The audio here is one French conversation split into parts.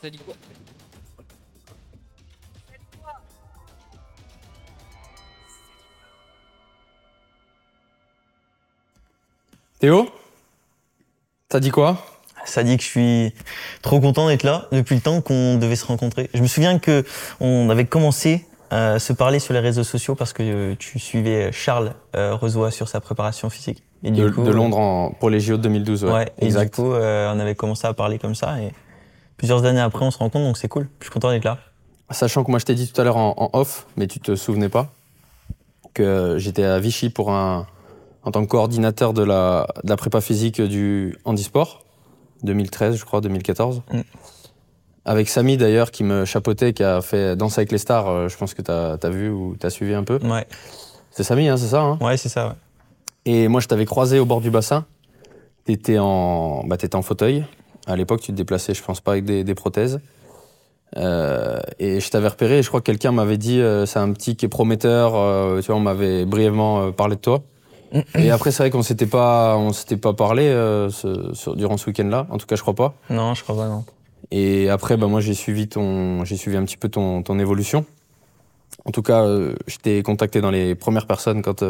Ça dit quoi Théo T'as dit quoi Ça dit que je suis trop content d'être là depuis le temps qu'on devait se rencontrer. Je me souviens que on avait commencé à se parler sur les réseaux sociaux parce que tu suivais Charles euh, Rezois sur sa préparation physique. Et de, de, Londres en, pour les JO de 2012, ouais. ouais exact. Et du coup, euh, on avait commencé à parler comme ça et plusieurs années après, on se rencontre, donc c'est cool. Je suis content d'être là. Sachant que moi, je t'ai dit tout à l'heure en, en, off, mais tu te souvenais pas, que j'étais à Vichy pour un, en tant que coordinateur de la, de la prépa physique du handisport, 2013, je crois, 2014. Mm. Avec Samy d'ailleurs, qui me chapeautait, qui a fait Danse avec les stars, euh, je pense que tu as, vu ou tu as suivi un peu. Ouais. C'est Samy, hein, c'est ça hein? Ouais, c'est ça, ouais. Et moi, je t'avais croisé au bord du bassin. T'étais en, bah, étais en fauteuil. À l'époque, tu te déplaçais, je pense pas, avec des, des prothèses. Euh, et je t'avais repéré, et je crois que quelqu'un m'avait dit euh, c'est un petit qui est prometteur. Euh, tu vois, on m'avait brièvement parlé de toi. Et après, c'est vrai qu'on s'était pas, on s'était pas parlé durant ce week-end-là. En tout cas, je crois pas. Non, je crois pas, non. Et après, bah, moi, j'ai suivi ton, j'ai suivi un petit peu ton, ton évolution. En tout cas, je t'ai contacté dans les premières personnes quand,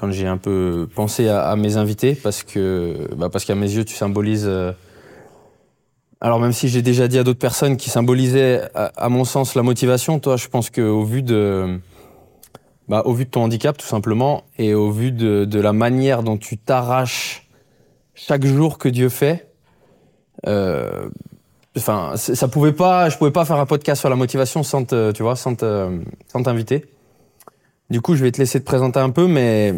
quand j'ai un peu pensé à, mes invités parce que, bah, parce qu'à mes yeux, tu symbolises. Euh, alors même si j'ai déjà dit à d'autres personnes qui symbolisaient, à, mon sens, la motivation, toi, je pense qu'au vu de bah, Au vu de ton handicap, tout simplement, et au vu de, la manière dont tu t'arraches chaque jour que Dieu fait, euh, enfin, ça pouvait pas, je pouvais pas faire un podcast sur la motivation sans tu vois, sans t'inviter. Du coup, je vais te laisser te présenter un peu, mais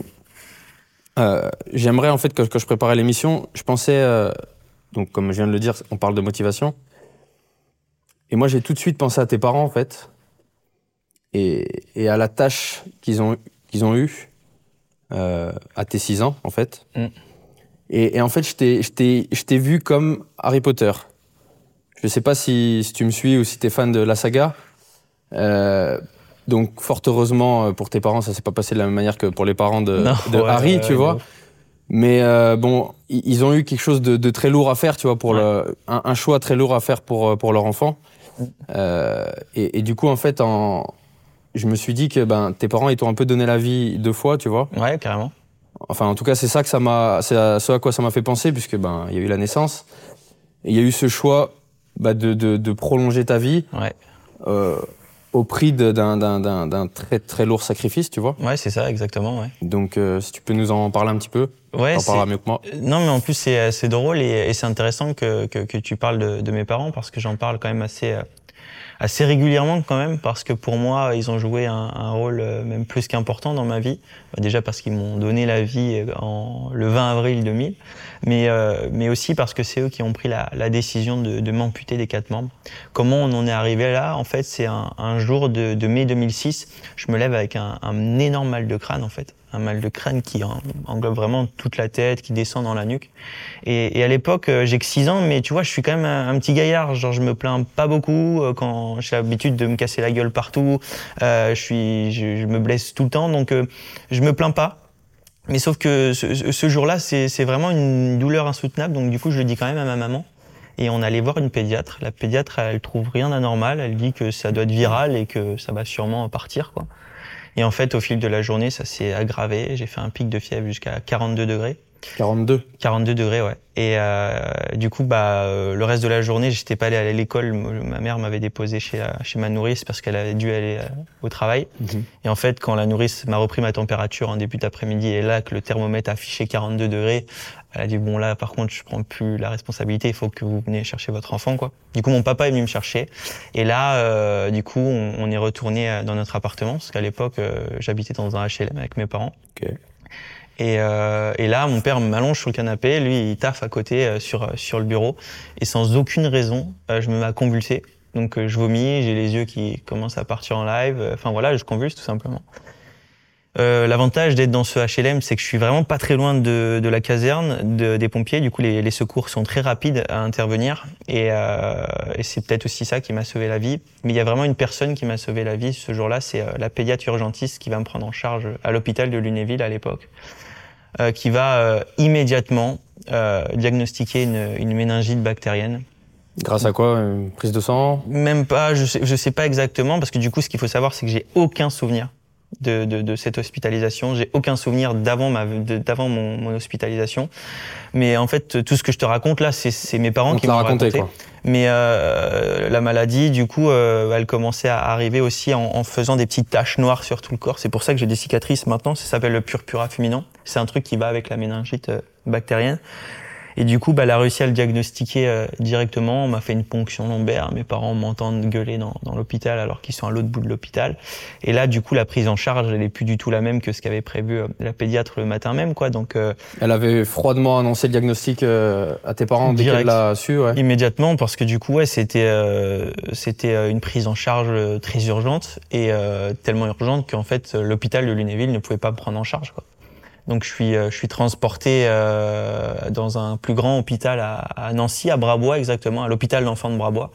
euh, j'aimerais en fait que, que je préparais l'émission, je pensais, euh, donc comme je viens de le dire, on parle de motivation, et moi j'ai tout de suite pensé à tes parents en fait, et, et à la tâche qu'ils ont, qu'ils ont eue euh, à tes 6 ans, en fait. Mm. Et, et, en fait, je t'ai vu comme Harry Potter. Je sais pas si, si tu me suis ou si tu es fan de la saga. Euh, donc, fort heureusement euh, pour tes parents, ça s'est pas passé de la même manière que pour les parents de, non, de ouais, Harry, ouais, tu vois. Mais euh, bon, ils ont eu quelque chose de, de, très lourd à faire, tu vois, pour le, un, un, choix très lourd à faire pour, pour leur enfant. Mm. Euh, et, et, du coup, en fait, en, je me suis dit que ben, tes parents, ils t'ont un peu donné la vie deux fois, tu vois. Ouais, carrément. Enfin, en tout cas, c'est ça que ça m'a, c'est à ce à quoi ça m'a fait penser, puisque ben, il y a eu la naissance, il y a eu ce choix bah, de, de, de, prolonger ta vie. Ouais. Euh, au prix d'un très très lourd sacrifice, tu vois. Ouais, c'est ça, exactement. Ouais. Donc, euh, si tu peux nous en parler un petit peu, ouais, t'en parleras mieux que moi. Non, mais en plus c'est drôle et, et c'est intéressant que, que, que, tu parles de, de, mes parents parce que j'en parle quand même assez euh, assez régulièrement quand même parce que pour moi ils ont joué un, rôle euh, même plus qu'important dans ma vie. Bah, déjà parce qu'ils m'ont donné la vie en le 20 avril 2000 mais euh, mais aussi parce que c'est eux qui ont pris la, décision de, m'amputer des quatre membres. Comment on en est arrivé là? En fait c'est un, jour de, de, mai 2006 je me lève avec un, un énorme mal de crâne en fait un mal de crâne qui englobe vraiment toute la tête, qui descend dans la nuque. Et, à l'époque, euh, j'ai que 6 ans, mais tu vois, je suis quand même un, petit gaillard. Genre, je me plains pas beaucoup euh, quand j'ai l'habitude de me casser la gueule partout. Euh, je suis, je, me blesse tout le temps, donc euh, je me plains pas. Mais sauf que ce, ce jour-là, c'est vraiment une douleur insoutenable. Donc du coup, je le dis quand même à ma maman. Et on allait voir une pédiatre. La pédiatre, elle trouve rien d'anormal. Elle dit que ça doit être viral et que ça va sûrement partir, quoi. Et en fait, au fil de la journée, ça s'est aggravé. J'ai fait un pic de fièvre jusqu'à 42 degrés. 42 42 degrés, ouais. Et euh, du coup, bah, euh, le reste de la journée, j'étais pas allé à l'école. Ma mère m'avait déposé chez, chez ma nourrice parce qu'elle avait dû aller euh, au travail. Mm -hmm. Et en fait, quand la nourrice m'a repris ma température en début d'après-midi et là que le thermomètre affichait 42 degrés, elle a dit bon là, par contre, je prends plus la responsabilité. Il faut que vous venez chercher votre enfant, quoi. Du coup, mon papa est venu me chercher. Et là, euh, du coup, on, on, est retourné dans notre appartement parce qu'à l'époque, j'habitais dans un HLM avec mes parents. Okay. Et, euh, et, là, mon père m'allonge sur le canapé, lui, il taffe à côté euh, sur, sur le bureau. Et sans aucune raison, euh, je me mets à convulser. Donc je vomis, j'ai les yeux qui commencent à partir en live. Enfin voilà, je convulse tout simplement. L'avantage d'être dans ce HLM, c'est que je suis vraiment pas très loin de, de la caserne de, des pompiers. Du coup, les, les, secours sont très rapides à intervenir. Et, et c'est peut-être aussi ça qui m'a sauvé la vie. Mais il y a vraiment une personne qui m'a sauvé la vie ce jour-là, c'est la pédiatre urgentiste qui va me prendre en charge à l'hôpital de Lunéville à l'époque. euh, qui va euh, immédiatement euh, diagnostiquer une, une méningite bactérienne. Grâce à quoi Une prise de sang? Même pas, je sais, je sais pas exactement, parce que du coup, ce qu'il faut savoir, c'est que j'ai aucun souvenir de, de, de cette hospitalisation. J'ai aucun souvenir d'avant ma, d'avant mon, mon hospitalisation. Mais en fait, tout ce que je te raconte là, c'est, c'est mes parents On qui m'ont raconté, raconté. quoi. Mais euh, la maladie, du coup, euh, elle commençait à arriver aussi en, en faisant des petites taches noires sur tout le corps. C'est pour ça que j'ai des cicatrices maintenant. Ça s'appelle le purpura fulminant. C'est un truc qui va avec la méningite euh, bactérienne. Et du coup, bah, elle a réussi à le diagnostiquer euh, directement. On m'a fait une ponction lombaire. Mes parents m'entendent gueuler dans, dans l'hôpital alors qu'ils sont à l'autre bout de l'hôpital. Et là, du coup, la prise en charge, elle est plus du tout la même que ce qu'avait prévu euh, la pédiatre le matin même, quoi. Donc, euh, Elle avait froidement annoncé le diagnostic euh, à tes parents dès qu'elle l'a su, ouais. Immédiatement, parce que du coup, ouais, c'était euh, c'était une prise en charge très urgente et euh, tellement urgente qu'en fait, l'hôpital de Lunéville ne pouvait pas me prendre en charge. Quoi. Donc, je suis euh, je suis transporté euh, dans un plus grand hôpital à, à Nancy, à Brabois exactement, à l'hôpital d'enfants de Brabois.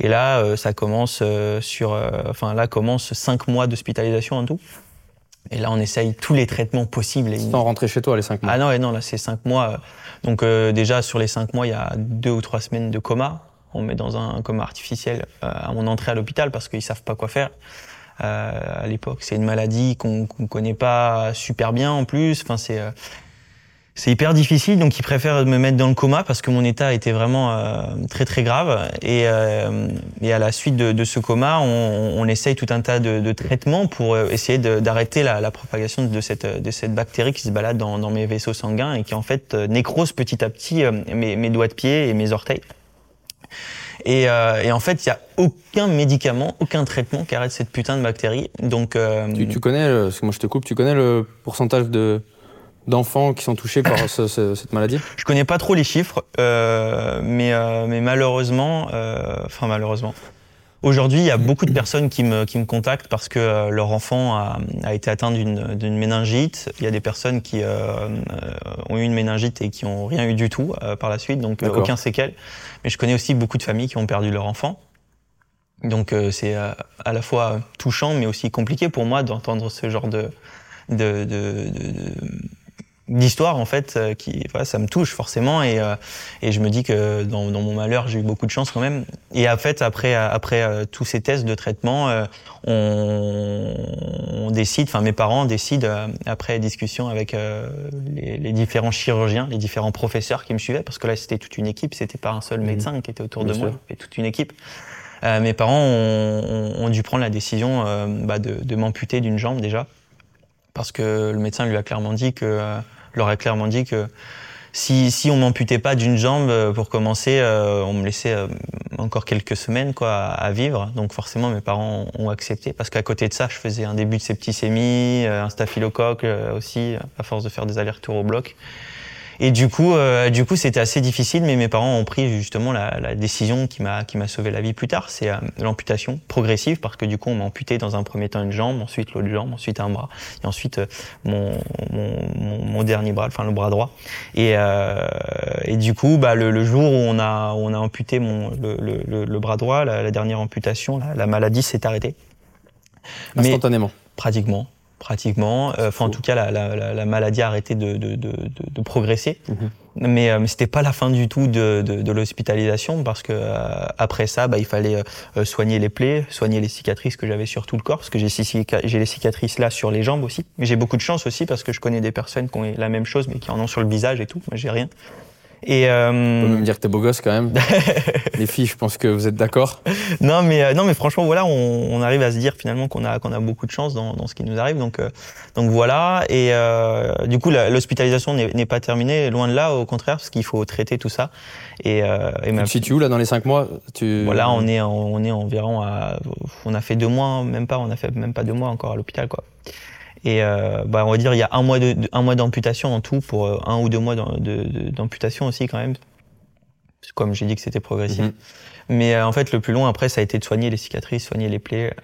Et là, euh, ça commence euh, sur, euh, enfin là commence cinq mois d'hospitalisation en tout. Et là, on essaye tous les traitements possibles. et Sans rentrer chez toi les 5 mois. ah non, ouais, non, là c'est cinq mois. Donc euh, déjà sur les cinq mois, il y a deux ou trois semaines de coma. On me met dans un coma artificiel euh, à mon entrée à l'hôpital parce qu'ils savent pas quoi faire. Euh, à l'époque, c'est une maladie qu'on qu'on connaît pas super bien en plus. Enfin, c'est euh, c'est hyper difficile, donc ils préfèrent me mettre dans le coma parce que mon état était vraiment euh, très très grave. Et, euh, et à la suite de, de ce coma, on, on essaye tout un tas de, de traitements pour euh, essayer d'arrêter la, la propagation de cette, de cette bactérie qui se balade dans, dans mes vaisseaux sanguins et qui en fait nécrose petit à petit mes, mes doigts de pied et mes orteils. Et, euh, et en fait, il n'y a aucun médicament, aucun traitement qui arrête cette putain de bactérie. Donc, euh, Tu, tu connais, le- parce que moi je te coupe, tu connais le pourcentage de d'enfants qui sont touchés par ce- ce- cette maladie? Je connais pas trop les chiffres, euh, mais, euh, mais malheureusement, euh, enfin malheureusement, aujourd'hui il y a beaucoup de personnes qui me, qui me contactent parce que euh, leur enfant a, a été atteint d'une d'une méningite. Il y a des personnes qui euh, euh, ont eu une méningite et qui ont rien eu du tout euh, par la suite, donc euh, aucun séquelle. Mais je connais aussi beaucoup de familles qui ont perdu leur enfant. Donc euh, c'est euh, à la fois touchant mais aussi compliqué pour moi d'entendre ce genre de de, de, de- d'histoire en fait euh, qui voilà, ça me touche forcément. Et, euh, et je me dis que dans, dans mon malheur j'ai eu beaucoup de chance quand même. Et en fait après après euh, tous ces tests de traitement euh, on, on décide enfin mes parents décident après discussion avec les, les différents chirurgiens les différents professeurs qui me suivaient parce que là c'était toute une équipe c'était pas un seul médecin qui était autour Bien de moi c'était toute une équipe. Mes parents ont, dû prendre la décision bah, de, de m'amputer d'une jambe déjà, parce que le médecin lui a clairement dit que, leur a clairement dit que si, si on m'amputait pas d'une jambe euh, pour commencer, euh, on me laissait euh, encore quelques semaines quoi à, vivre. Donc forcément mes parents ont accepté parce qu'à côté de ça, je faisais un début de septicémie, un staphylocoque aussi à force de faire des allers-retours au bloc. Et du coup, euh, du coup, c'était assez difficile, mais mes parents ont pris justement la, la décision qui m'a qui m'a sauvé la vie plus tard, c'est euh, l'amputation progressive, parce que du coup, on m'a amputé dans un premier temps une jambe, ensuite l'autre jambe, ensuite un bras, et ensuite euh, mon, mon, mon, mon dernier bras, enfin le bras droit. Et, euh, et du coup, bah, le, le jour où on a où on a amputé mon le, le, le, bras droit, la, la dernière amputation, la, la maladie s'est arrêtée. Mais- Instantanément. Pratiquement. Euh, Enfin, en tout cas, la, la, la, la maladie a arrêté de, de, de, de, de progresser. Mhm. Mais, euh, mais c'était pas la fin du tout de, l'hospitalisation parce que euh, après ça, bah, il fallait euh, soigner les plaies, soigner les cicatrices que j'avais sur tout le corps parce que j'ai les cicatrices là sur les jambes aussi. Mais j'ai beaucoup de chance aussi parce que je connais des personnes qui ont la même chose mais qui en ont sur le visage et tout. Moi, j'ai rien. Et On euh, peut même dire que t'es beau gosse quand même. Les filles, je pense que vous êtes d'accord. non mais euh, non mais franchement voilà on, on arrive à se dire finalement qu'on a qu'on a beaucoup de chance dans, dans ce qui nous arrive. Donc euh, donc voilà. Et euh, du coup l'hospitalisation n'est pas terminée loin de là au contraire parce qu'il faut traiter tout ça. Et, euh, et Tu ma- te situes où là dans les 5 mois? Tu... voilà on est on est environ à on a fait deux mois même pas on a fait même pas deux mois encore à l'hôpital quoi et euh, bah on va dire il y a un mois de, un mois d'amputation en tout pour euh, un ou deux mois d'am- de- de- d'amputation aussi quand même comme j'ai dit que c'était progressif Mhm. mais euh, en fait, le plus long après, ça a été de soigner les cicatrices, soigner les plaies.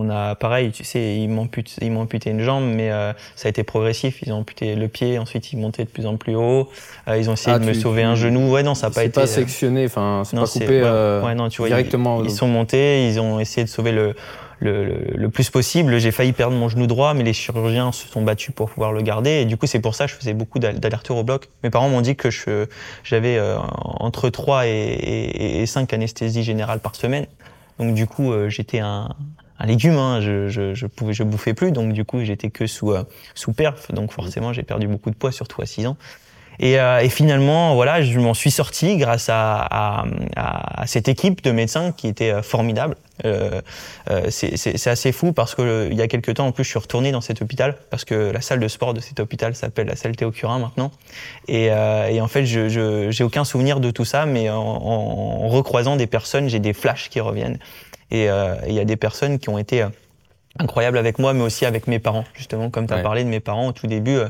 On a pareil, tu sais, ils m'ont amputé, ils m'ont amputé une jambe, mais euh, ça a été progressif. Ils ont amputé le pied, ensuite ils montaient de plus en plus haut. Euh, ils ont essayé Ah, de me sauver un genou. Ouais, non, ça n'a pas C'est été. pas euh, sectionné, enfin, c'est non, pas coupé ouais, euh, ouais, non, tu vois, ils- directement. Ils, sont montés, ils ont essayé de sauver le, le, le, le plus possible. J'ai failli perdre mon genou droit, mais les chirurgiens se sont battus pour pouvoir le garder. Et du coup, c'est pour ça que je faisais beaucoup d'al- d'allers-retours au bloc. Mes parents m'ont dit que je- j'avais euh, entre 3 et, et, et 5 anesthésies générales par semaine. Donc du coup, euh, j'étais un, un légume. Hein. Je, je, je pouvais, je bouffais plus. Donc du coup, j'étais que sous, euh, sous perf. Donc forcément, j'ai perdu beaucoup de poids, surtout à 6 ans. Et, euh, et finalement, voilà, je m'en suis sorti grâce à, à, à- cette équipe de médecins qui était euh, formidable. Euh, euh, c'est assez fou parce que il y a quelques temps, en plus, je suis retourné dans cet hôpital parce que la salle de sport de cet hôpital s'appelle la salle Théo Curin maintenant. Et, et en fait, je je- j'ai aucun souvenir de tout ça, mais en, en recroisant des personnes, j'ai des flashs qui reviennent. Et euh, et il y a des personnes qui ont été euh, incroyables avec moi, mais aussi avec mes parents, justement, comme tu as Ouais. parlé de mes parents au tout début. euh,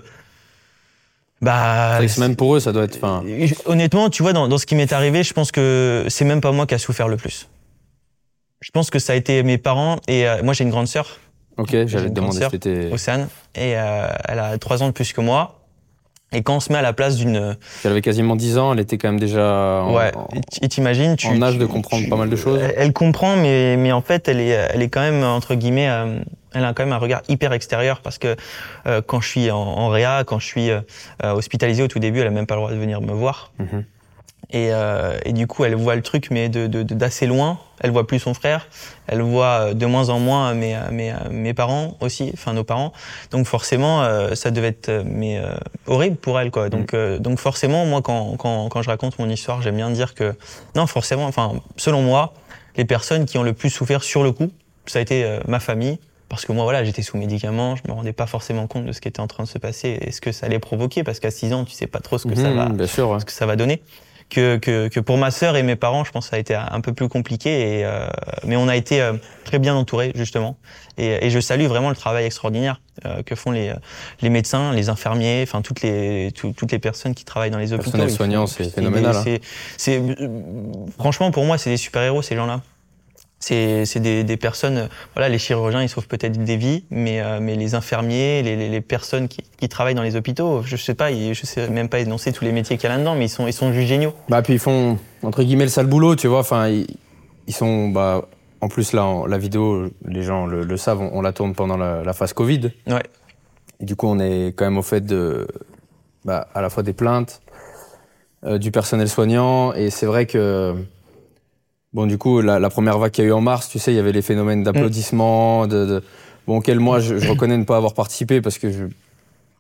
bah, C'est même pour eux, ça doit être. Euh, Honnêtement, tu vois, dans, dans ce qui m'est arrivé, je pense que c'est même pas moi qui a souffert le plus. Je pense que ça a été mes parents et euh, moi j'ai une grande sœur, ok, j'allais te demander si. Océane, et euh, elle a trois ans de plus que moi. Et quand on se met à la place d'une, Elle avait quasiment 10 ans, elle était quand même déjà en, ouais, et t'imagines, tu en âge tu- de comprendre tu- pas mal de choses. Elle, elle comprend, mais mais en fait, elle est elle est quand même entre guillemets, euh, elle a quand même un regard hyper extérieur parce que euh, quand je suis en, en réa, quand je suis euh, euh, hospitalisé au tout début, elle a même pas le droit de venir me voir. Mhm. Et, euh, et du coup, elle voit le truc, mais de de- de- d'assez loin. Elle voit plus son frère. Elle voit euh, de moins en moins mes, euh, mes, euh, mes parents aussi, enfin nos parents. Donc forcément, euh, ça devait être mais, euh, horrible pour elle. Quoi. Donc, euh, donc forcément, moi, quand, quand, quand je raconte mon histoire, j'aime bien dire que, non, forcément, enfin, selon moi, les personnes qui ont le plus souffert sur le coup, ça a été ma famille. Parce que moi, voilà, j'étais sous médicaments, je me rendais pas forcément compte de ce qui était en train de se passer et ce que ça allait provoquer, parce qu'à 6 ans, tu sais pas trop ce que ça Mhm, va, Bien sûr, ouais. ce que ça va donner. Que, que, que pour ma sœur et mes parents, je pense que ça a été un peu plus compliqué. Et, euh, mais on a été euh, très bien entourés, justement. Et, et je salue vraiment le travail extraordinaire euh, que font les, les médecins, les infirmiers, enfin toutes les, tout- toutes les personnes qui travaillent dans les hôpitaux. Personnel Ils font- soignant, c'est phénoménal, hein. c'est- euh, franchement, pour moi, c'est des super-héros, ces gens-là. C'est des, des personnes, voilà, les chirurgiens, ils sauvent peut-être des vies, mais, euh, mais les infirmiers, les, les, les personnes qui, qui travaillent dans les hôpitaux, je sais pas, je sais même pas énoncer tous les métiers qu'il y a là-dedans, mais ils sont, ils sont juste géniaux. Bah, puis ils font, entre guillemets, le sale boulot, tu vois. Enfin, ils, ils sont. Bah, en plus, là, en- la vidéo, les gens le, le savent, on, on la tourne pendant la, la phase Covid. Ouais. Et du coup, on est quand même au fait de. Bah, à la fois des plaintes, euh, du personnel soignant. Et c'est vrai que. Bon, du coup, la, la première vague qu'il y a eu en mars, tu sais, il y avait les phénomènes d'applaudissements, de, de- Bon, auquel moi, je, je reconnais ne pas avoir participé parce que je,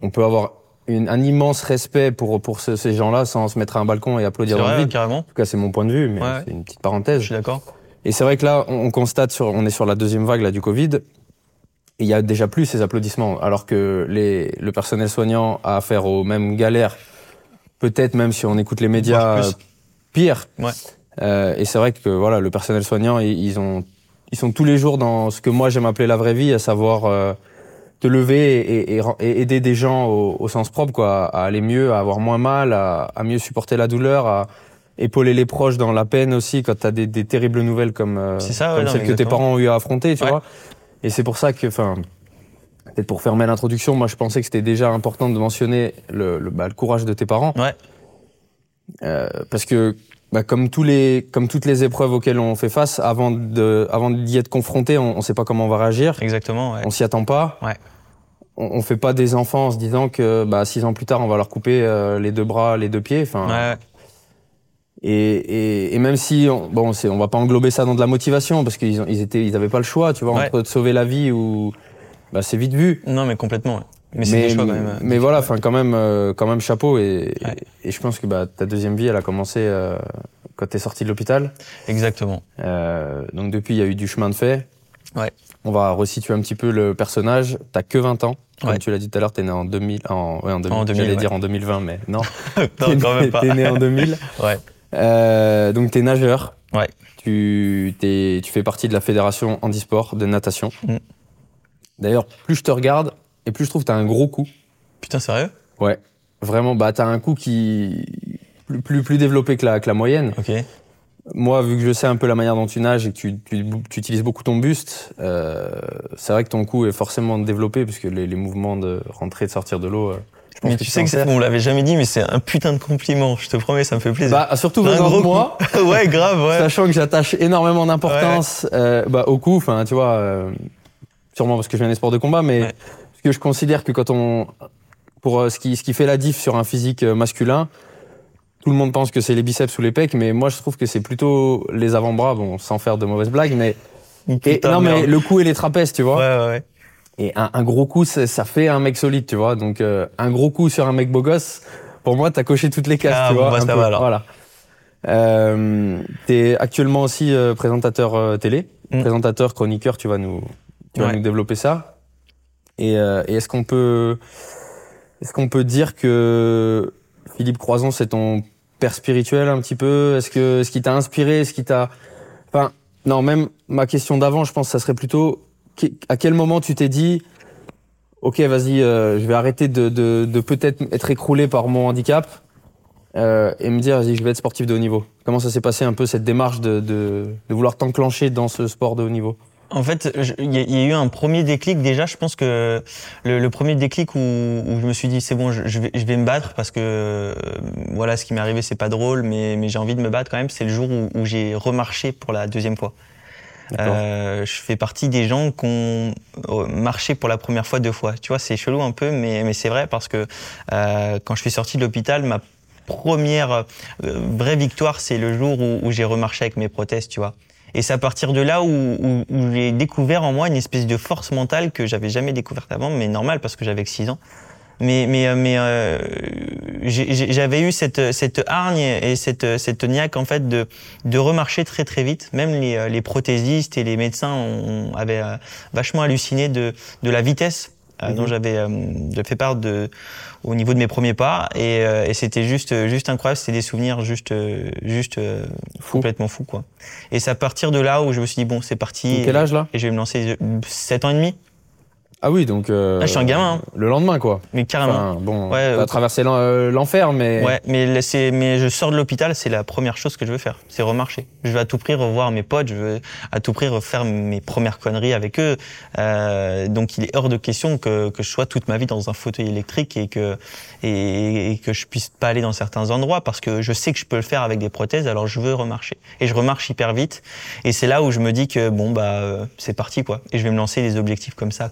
on peut avoir une- un immense respect pour, pour ce- ces gens-là sans se mettre à un balcon et applaudir dans le vide. carrément. En tout cas, c'est mon point de vue, mais Ouais. c'est une petite Je parenthèse. suis d'accord. Et c'est vrai que là, on, on constate, sur, on est sur la deuxième vague là, du Covid, il y a déjà plus ces applaudissements, alors que les, le personnel soignant a affaire aux mêmes galères, peut-être même si on écoute les médias, euh, pire. Ouais. Euh, et c'est vrai que voilà, le personnel soignant, ils, ils ont, ils sont tous les jours dans ce que moi j'aime appeler la vraie vie, à savoir euh, te lever et, et- et aider des gens au, au sens propre, quoi, à aller mieux, à avoir moins mal, à, à mieux supporter la douleur, à épauler les proches dans la peine aussi quand tu as des, des terribles nouvelles comme, euh, ça, comme celles que tes parents ont eu à affronter, tu Ouais. vois. Et c'est pour ça que, enfin, peut-être pour fermer l'introduction, moi je pensais que c'était déjà important de mentionner le, le, bah, le courage de tes parents. Ouais. Euh, parce que, bah, comme, tous les, comme toutes les épreuves auxquelles on fait face, avant de, avant d'y être confronté, on ne sait pas comment on va réagir. Exactement, ouais. On s'y attend pas. Ouais. On, on fait pas des enfants en se disant que bah, six ans plus tard, on va leur couper euh, les deux bras, les deux pieds. Enfin, Ouais, et, et, et même si, on, bon, c'est, on va pas englober ça dans de la motivation parce qu'ils ils étaient, ils avaient pas le choix, tu vois, entre de sauver la vie ou, bah, c'est vite vu. Non, mais complètement. Mais des choix quand même. euh, mais voilà, enfin quand même, euh, quand même chapeau et, Ouais. et, je pense que bah, ta deuxième vie, elle a commencé euh, quand t'es sorti de l'hôpital. Exactement. Euh, donc depuis, il y a eu du chemin de fait. Ouais. On va resituer un petit peu le personnage. T'as que 20 ans. Comme Ouais. tu l'as dit tout à l'heure, t'es né en 2000. En, ouais, en 2000. En 2000, J'allais dire en 2020, mais non. non, T'es quand né- même pas. T'es né en 2000. Ouais. Donc t'es nageur. Ouais. Tu, t'es- tu fais partie de la fédération handisport de natation. Mm. D'ailleurs, plus je te regarde et plus je trouve que t'as un gros coup. Putain, sérieux? Ouais. Vraiment, bah t'as un coup qui plus plus, plus développé que la, que la moyenne. Ok. moi, vu que je sais un peu la manière dont tu nages et que tu, tu- tu utilises beaucoup ton buste, euh, c'est vrai que ton cou est forcément développé puisque les, les mouvements de rentrer et de sortir de l'eau. euh, je pense Mais que tu sais que on l'avait jamais dit, mais c'est un putain de compliment. Je te promets, ça me fait plaisir. Bah, surtout venant gros de moi, ouais, grave, ouais. sachant que j'attache énormément d'importance euh, bah, au cou. Enfin, tu vois, sûrement parce que je viens des sports de combat, mais Ouais. Parce que je considère que quand on, pour euh, ce qui, ce qui fait la diff sur un physique euh, masculin, tout le monde pense que c'est les biceps ou les pecs, mais moi je trouve que c'est plutôt les avant-bras, bon, sans faire de mauvaises blagues, mais et, non mais le cou et les trapèzes, tu vois. Ouais, ouais, ouais. Et un, un gros coup, ça, ça fait un mec solide, tu vois. Donc euh, un gros coup sur un mec beau gosse, pour moi, t'as coché toutes les cases, Ah, tu bon, vois. bah, ça peu. va, alors. Voilà. Euh, T'es actuellement aussi euh, présentateur télé, Mm. présentateur, chroniqueur. Tu vas nous, tu vas nous développer ça. Et, euh, et est-ce qu'on peut, est-ce qu'on peut dire que Philippe Croison, c'est ton père spirituel un petit peu? Est-ce que, ce qui t'a inspiré, ce qui t'a, enfin, non, même ma question d'avant, je pense, ça serait plutôt à quel moment tu t'es dit, ok, vas-y, euh, je vais arrêter de, de, de peut-être être écroulé par mon handicap euh, et me dire, vas-y, je vais être sportif de haut niveau? Comment ça s'est passé un peu cette démarche de, de, de vouloir t'enclencher dans ce sport de haut niveau? En fait, il y, a- il y a eu un premier déclic déjà. Je pense que le, le premier déclic où, où je me suis dit c'est bon, je, je vais, je vais me battre parce que euh, voilà, ce qui m'est arrivé c'est pas drôle, mais, mais j'ai envie de me battre quand même. C'est le jour où, où j'ai remarché pour la deuxième fois. Euh, je fais partie des gens qui ont euh, marché pour la première fois deux fois. Tu vois, c'est chelou un peu, mais, mais c'est vrai parce que euh, quand je suis sorti de l'hôpital, ma première vraie victoire, c'est le jour où, où j'ai remarché avec mes prothèses, tu vois. Et c'est à partir de là où, où- où j'ai découvert en moi une espèce de force mentale que j'avais jamais découverte avant, mais normal parce que j'avais que 6 ans. Mais, mais, euh, mais euh, j'avais eu cette, cette hargne et cette, cette niaque en fait de, de remarcher très très vite. Même les, euh, les prothésistes et les médecins ont, avaient euh, vachement halluciné de, de la vitesse Mhm. dont j'avais euh, fait part de, au niveau de mes premiers pas. Et, euh, et c'était juste, juste incroyable. C'était des souvenirs juste, euh, juste euh, Fou. complètement fous. Quoi. Et c'est à partir de là où je me suis dit, bon, c'est parti. Donc, quel âge là? Et je vais me lancer 7 ans et demi, Ah oui, donc. euh, Ah, je suis un gamin, hein. Le lendemain, quoi. mais carrément. Enfin, bon, Ouais, t'as traversé euh, l'enfer, mais. Ouais, mais c'est, mais je sors de l'hôpital, c'est la première chose que je veux faire, c'est remarcher. Je veux à tout prix revoir mes potes, je veux à tout prix refaire mes premières conneries avec eux. Euh, donc il est hors de question que, que je sois toute ma vie dans un fauteuil électrique et que et, et que je puisse pas aller dans certains endroits parce que je sais que je peux le faire avec des prothèses, alors je veux remarcher. Et je remarche hyper vite. Et c'est là où je me dis que bon bah c'est parti quoi. Et je vais me lancer des objectifs comme ça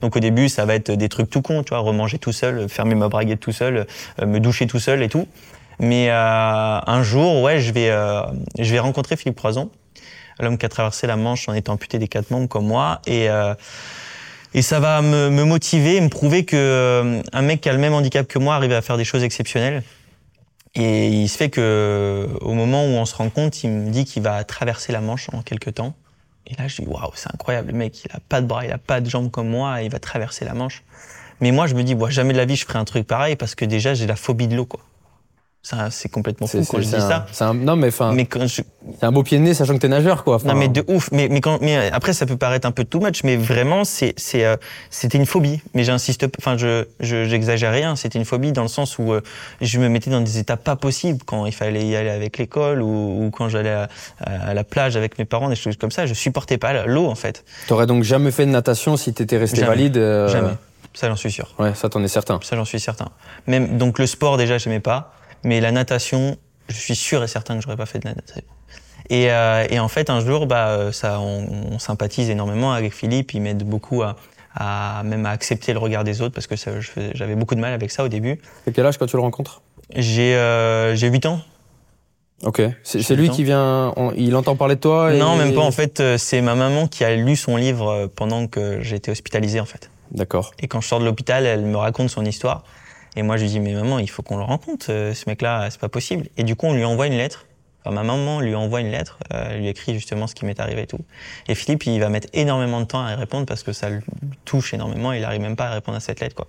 Donc au début ça va être des trucs tout cons, tu vois, remanger tout seul, fermer ma braguette tout seul, euh, me doucher tout seul et tout. Mais euh, un jour, ouais, je vais, euh, je vais rencontrer Philippe Croison, l'homme qui a traversé la Manche en étant amputé des quatre membres comme moi, et et ça va me, motiver, me prouver que un mec qui a le même handicap que moi arrive à faire des choses exceptionnelles. Et il se fait que au moment où on se rencontre, il me dit qu'il va traverser la Manche en quelques temps. Et là, je dis waouh, c'est incroyable, le mec, il a pas de bras, il a pas de jambes comme moi, il va traverser la Manche. Mais moi, je me dis, ouais, jamais de la vie, je ferai un truc pareil parce que déjà, j'ai la phobie de l'eau, quoi. C'est complètement fou quand je dis un- ça. c'est un- non, mais enfin, Mais quand je, c'est un beau pied de nez, sachant que t'es nageur, quoi. Enfin, non mais de ouf. Mais mais quand mais après ça peut paraître un peu too much, mais vraiment c'est c'est euh, c'était une phobie. Mais j'insiste, enfin je je j'exagère rien. C'était une phobie dans le sens où euh, je me mettais dans des états pas possibles quand il fallait y aller avec l'école ou, ou quand j'allais à, à la plage avec mes parents, des choses comme ça. Je supportais pas l'eau en fait. T'aurais donc jamais fait de natation si t'étais resté Jamais. valide. euh, Jamais. Ça j'en suis sûr. Ouais, ça t'en es certain. Ça j'en suis certain. Même donc le sport déjà j'aimais pas, mais la natation, je suis sûr et certain que j'aurais pas fait de la natation. Et, euh, et en fait un jour bah euh, ça on, on sympathise énormément avec Philippe, il m'aide beaucoup à, à même à accepter le regard des autres parce que j'avais beaucoup de mal avec ça au début. T'as quel âge quand tu le rencontres? J'ai euh, j'ai 8 ans. Ok. C'est lui qui vient. on- il entend parler de toi et- Non, même pas en fait, euh, c'est ma maman qui a lu son livre euh, pendant que j'étais hospitalisé en fait. D'accord. Et quand je sors de l'hôpital, elle me raconte son histoire. Et moi, je lui dis, mais maman, il faut qu'on le rencontre, euh, ce mec-là, c'est pas possible. Et du coup, on lui envoie une lettre. Enfin, ma maman lui envoie une lettre, euh, lui écrit justement ce qui m'est arrivé et tout. Et Philippe, il va mettre énormément de temps à y répondre parce que ça le touche énormément. Il arrive même pas à répondre à cette lettre, quoi.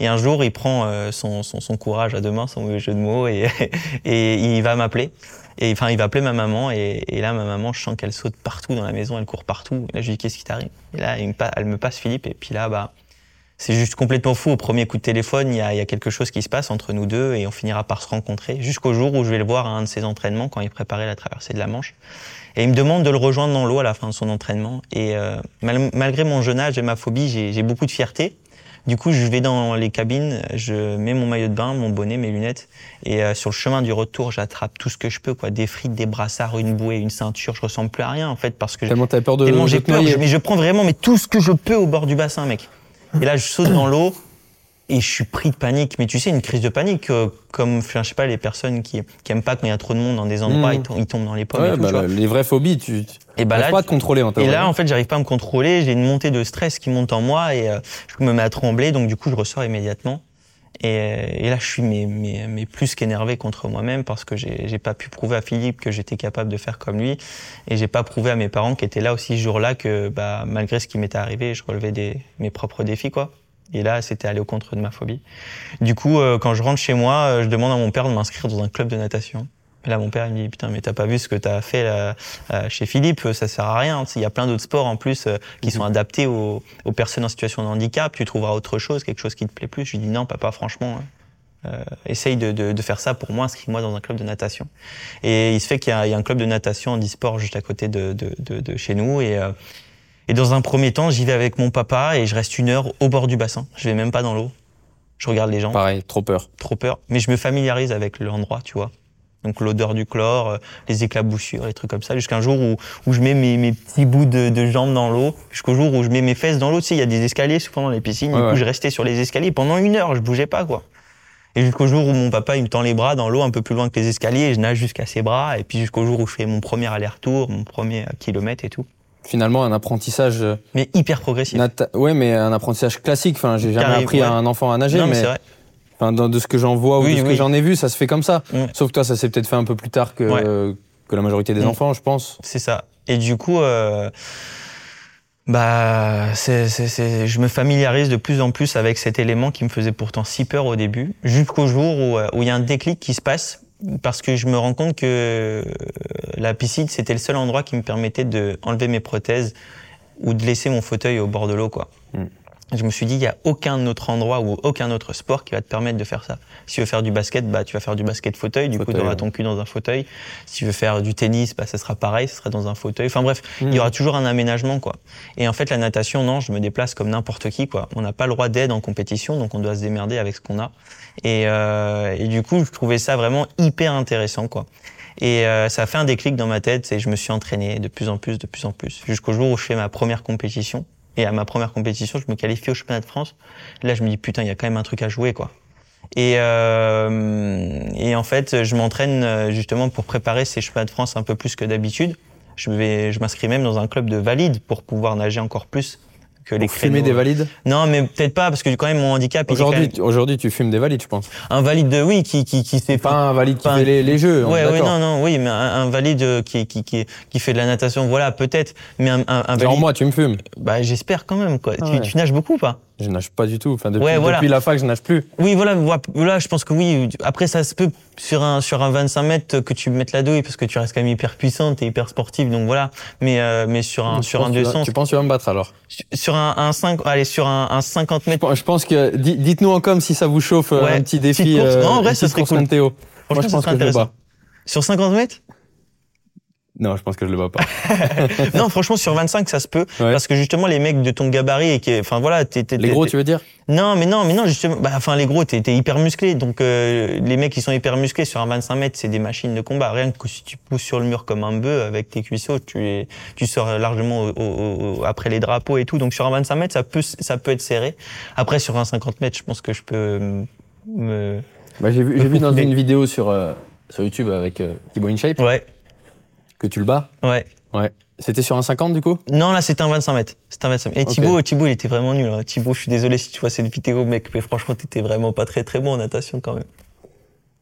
Et un jour, il prend euh, son, son, son courage à deux mains, son jeu de mots, et, et il va m'appeler. Et enfin, il va appeler ma maman, et, et là, ma maman, je sens qu'elle saute partout dans la maison, elle court partout. Et là, je lui dis, qu'est-ce qui t'arrive? Et là, elle me passe Philippe, et puis là, bah, c'est juste complètement fou. Au premier coup de téléphone, il y, a, il y a quelque chose qui se passe entre nous deux et on finira par se rencontrer jusqu'au jour où je vais le voir à un de ses entraînements quand il préparait la traversée de la Manche. Et il me demande de le rejoindre dans l'eau à la fin de son entraînement. Et euh, mal- malgré mon jeune âge et ma phobie, j'ai j'ai beaucoup de fierté. Du coup, je vais dans les cabines, je mets mon maillot de bain, mon bonnet, mes lunettes, et euh, sur le chemin du retour, j'attrape tout ce que je peux, quoi, des frites, des brassards, une bouée, une ceinture. Je ressemble plus à rien en fait parce que Tellement t'avais peur de, tellement j'ai peur. je- mais je prends vraiment mais tout ce que je peux au bord du bassin, mec. Et là, je saute dans l'eau et je suis pris de panique. Mais tu sais, une crise de panique, euh, comme je sais pas les personnes qui qui aiment pas quand il y a trop de monde dans des endroits, Mhm. ils, tombent, ils tombent dans les pommes. Ouais, et tout, bah, tu vois. le- les vraies phobies, tu Et bah là, pas à te contrôler en et théorie. là, en fait, j'arrive pas à me contrôler. J'ai une montée de stress qui monte en moi et euh, je me mets à trembler. Donc, du coup, je ressors immédiatement. Et, euh, et là, je suis mais, mais, mais plus qu'énervé contre moi-même parce que j'ai pas pu prouver à Philippe que j'étais capable de faire comme lui. Et j'ai pas prouvé à mes parents qui étaient là aussi ce jour-là que, bah, malgré ce qui m'était arrivé, je relevais des, mes propres défis, quoi. Et là, c'était aller au contre de ma phobie. Du coup, euh, quand je rentre chez moi, euh, je demande à mon père de m'inscrire dans un club de natation. Là, mon père il me dit putain, mais t'as pas vu ce que t'as fait là, euh, chez Philippe, ça sert à rien. Il y a plein d'autres sports en plus euh, qui sont adaptés aux, aux personnes en situation de handicap. Tu trouveras autre chose, quelque chose qui te plaît plus. Je lui dis non, papa, franchement, euh, essaye de, de, de faire ça pour moi. Inscris-moi dans un club de natation. Et il se fait qu'il y, a il y a un club de natation en e-sport juste à côté de, de, de, de chez nous. Et, euh, et dans un premier temps, j'y vais avec mon papa et je reste une heure au bord du bassin. Je vais même pas dans l'eau. Je regarde les gens Pareil, trop peur. trop peur. Mais je me familiarise avec l'endroit, tu vois. Donc l'odeur du chlore, euh, les éclaboussures, les trucs comme ça, jusqu'à un jour où, où je mets mes, mes petits bouts de, de jambes dans l'eau, jusqu'au jour où je mets mes fesses dans l'eau. Tu sais, il y a des escaliers souvent dans les piscines. Ouais, du coup, ouais. je restais sur les escaliers pendant une heure, je bougeais pas, quoi. Et jusqu'au jour où mon papa, il me tend les bras dans l'eau un peu plus loin que les escaliers, et je nage jusqu'à ses bras, et puis jusqu'au jour où je fais mon premier aller-retour, mon premier euh, kilomètre et tout. Finalement, un apprentissage. euh, Mais hyper progressif. Ouais, mais un apprentissage classique. Enfin, j'ai jamais appris à un enfant à nager, non, mais, mais c'est vrai. Enfin, dans- de ce que j'en vois ou Oui, de ce que j'en ai vu, ça se fait comme ça. Mm. Sauf que toi, ça s'est peut-être fait un peu plus tard que, Ouais. que la majorité des Mm. enfants, je pense. C'est ça. Et du coup, euh, bah, c'est, c'est, c'est, je me familiarise de plus en plus avec cet élément qui me faisait pourtant si peur au début, jusqu'au jour où euh, où il y a un déclic qui se passe parce que je me rends compte que euh, la piscine c'était le seul endroit qui me permettait de enlever mes prothèses ou de laisser mon fauteuil au bord de l'eau, quoi. Mm. Je me suis dit, il y a aucun autre endroit ou aucun autre sport qui va te permettre de faire ça. Si tu veux faire du basket, bah, tu vas faire du basket fauteuil, du coup, tu auras ton cul dans un fauteuil. Si tu veux faire du tennis, bah, ça sera pareil, ça sera dans un fauteuil. Enfin bref, il y aura toujours un aménagement, quoi. Et en fait, la natation, non, je me déplace comme n'importe qui, quoi. On n'a pas le droit d'aide en compétition, donc on doit se démerder avec ce qu'on a. Et, euh, et du coup, je trouvais ça vraiment hyper intéressant, quoi. Et euh, ça a fait un déclic dans ma tête, et je me suis entraîné de plus en plus, de plus en plus, jusqu'au jour où je fais ma première compétition. Et à ma première compétition, je me qualifie au championnat de France. Là, je me dis putain, il y a quand même un truc à jouer, quoi. Et, euh, en fait, je m'entraîne euh, justement pour préparer ces championnats de France un peu plus que d'habitude. Je je m'inscris même dans un club de valides pour pouvoir nager encore plus que les fumer des valides. Non, mais peut-être pas parce que quand même mon handicap. Aujourd'hui, même- tu- aujourd'hui, tu fumes des valides, je pense. un valide de oui qui qui qui s'est Pas un valide qui pas un- fait les, les jeux. Ouais, ouais, non, non, oui, mais un, un valide euh, qui, qui, qui, qui fait de la natation, voilà, peut-être. Mais un, un, un Genre valide, moi, tu me fumes. bah, j'espère quand même, quoi. Ah tu, ouais. tu nages beaucoup ou pas? Je nage pas du tout. Enfin, depuis, Ouais, voilà. depuis la fac, je nage plus. Oui, voilà, voilà, je pense que oui. Après, ça se peut sur un, sur un 25 mètres que tu mettes la douille parce que tu restes quand même hyper puissante et hyper sportive, donc voilà. Mais, euh, mais sur un, sur un que tu vas- 200, Tu penses que tu vas me battre alors? Sur un, un 5, allez, sur un, un 50 Je mètres, Je pense que. di- Dites-nous en com si ça vous chauffe euh, Ouais. un petit défi. Course. euh, Non, en vrai, petite serait cool. Théo. Moi, je pense que je bats. Sur 50 mètres? Non, je pense que je le bats pas. Non, franchement, sur 25, ça se peut. Ouais. Parce que justement, les mecs de ton gabarit et qui, enfin voilà, t'es, Les gros, tu veux dire? Non, mais non, mais non, justement, bah, enfin, les gros, t'es, hyper musclé. Donc, euh, les mecs qui sont hyper musclés sur un 25 mètres, c'est des machines de combat. Rien que si tu pousses sur le mur comme un bœuf avec tes cuisseaux, tu, es- tu sors largement au- au- au- après les drapeaux et tout. Donc, sur un 25 mètres, ça peut, ça peut être serré. Après, sur un 50 mètres, je pense que je peux me. bah, J'ai vu, j'ai vu dans une vidéo sur, euh, sur YouTube avec euh, Thibaut InShape Ouais, que tu le bats. ouais. Ouais. C'était sur un 50 du coup Non, là, c'était un 25 mètres. C'était un 25 mètres. Et. Thibaut, Thibaut, il était vraiment nul. Hein. Thibaut, je suis désolé si tu vois cette vidéo, mec, mais franchement, t'étais vraiment pas très très bon en natation quand même.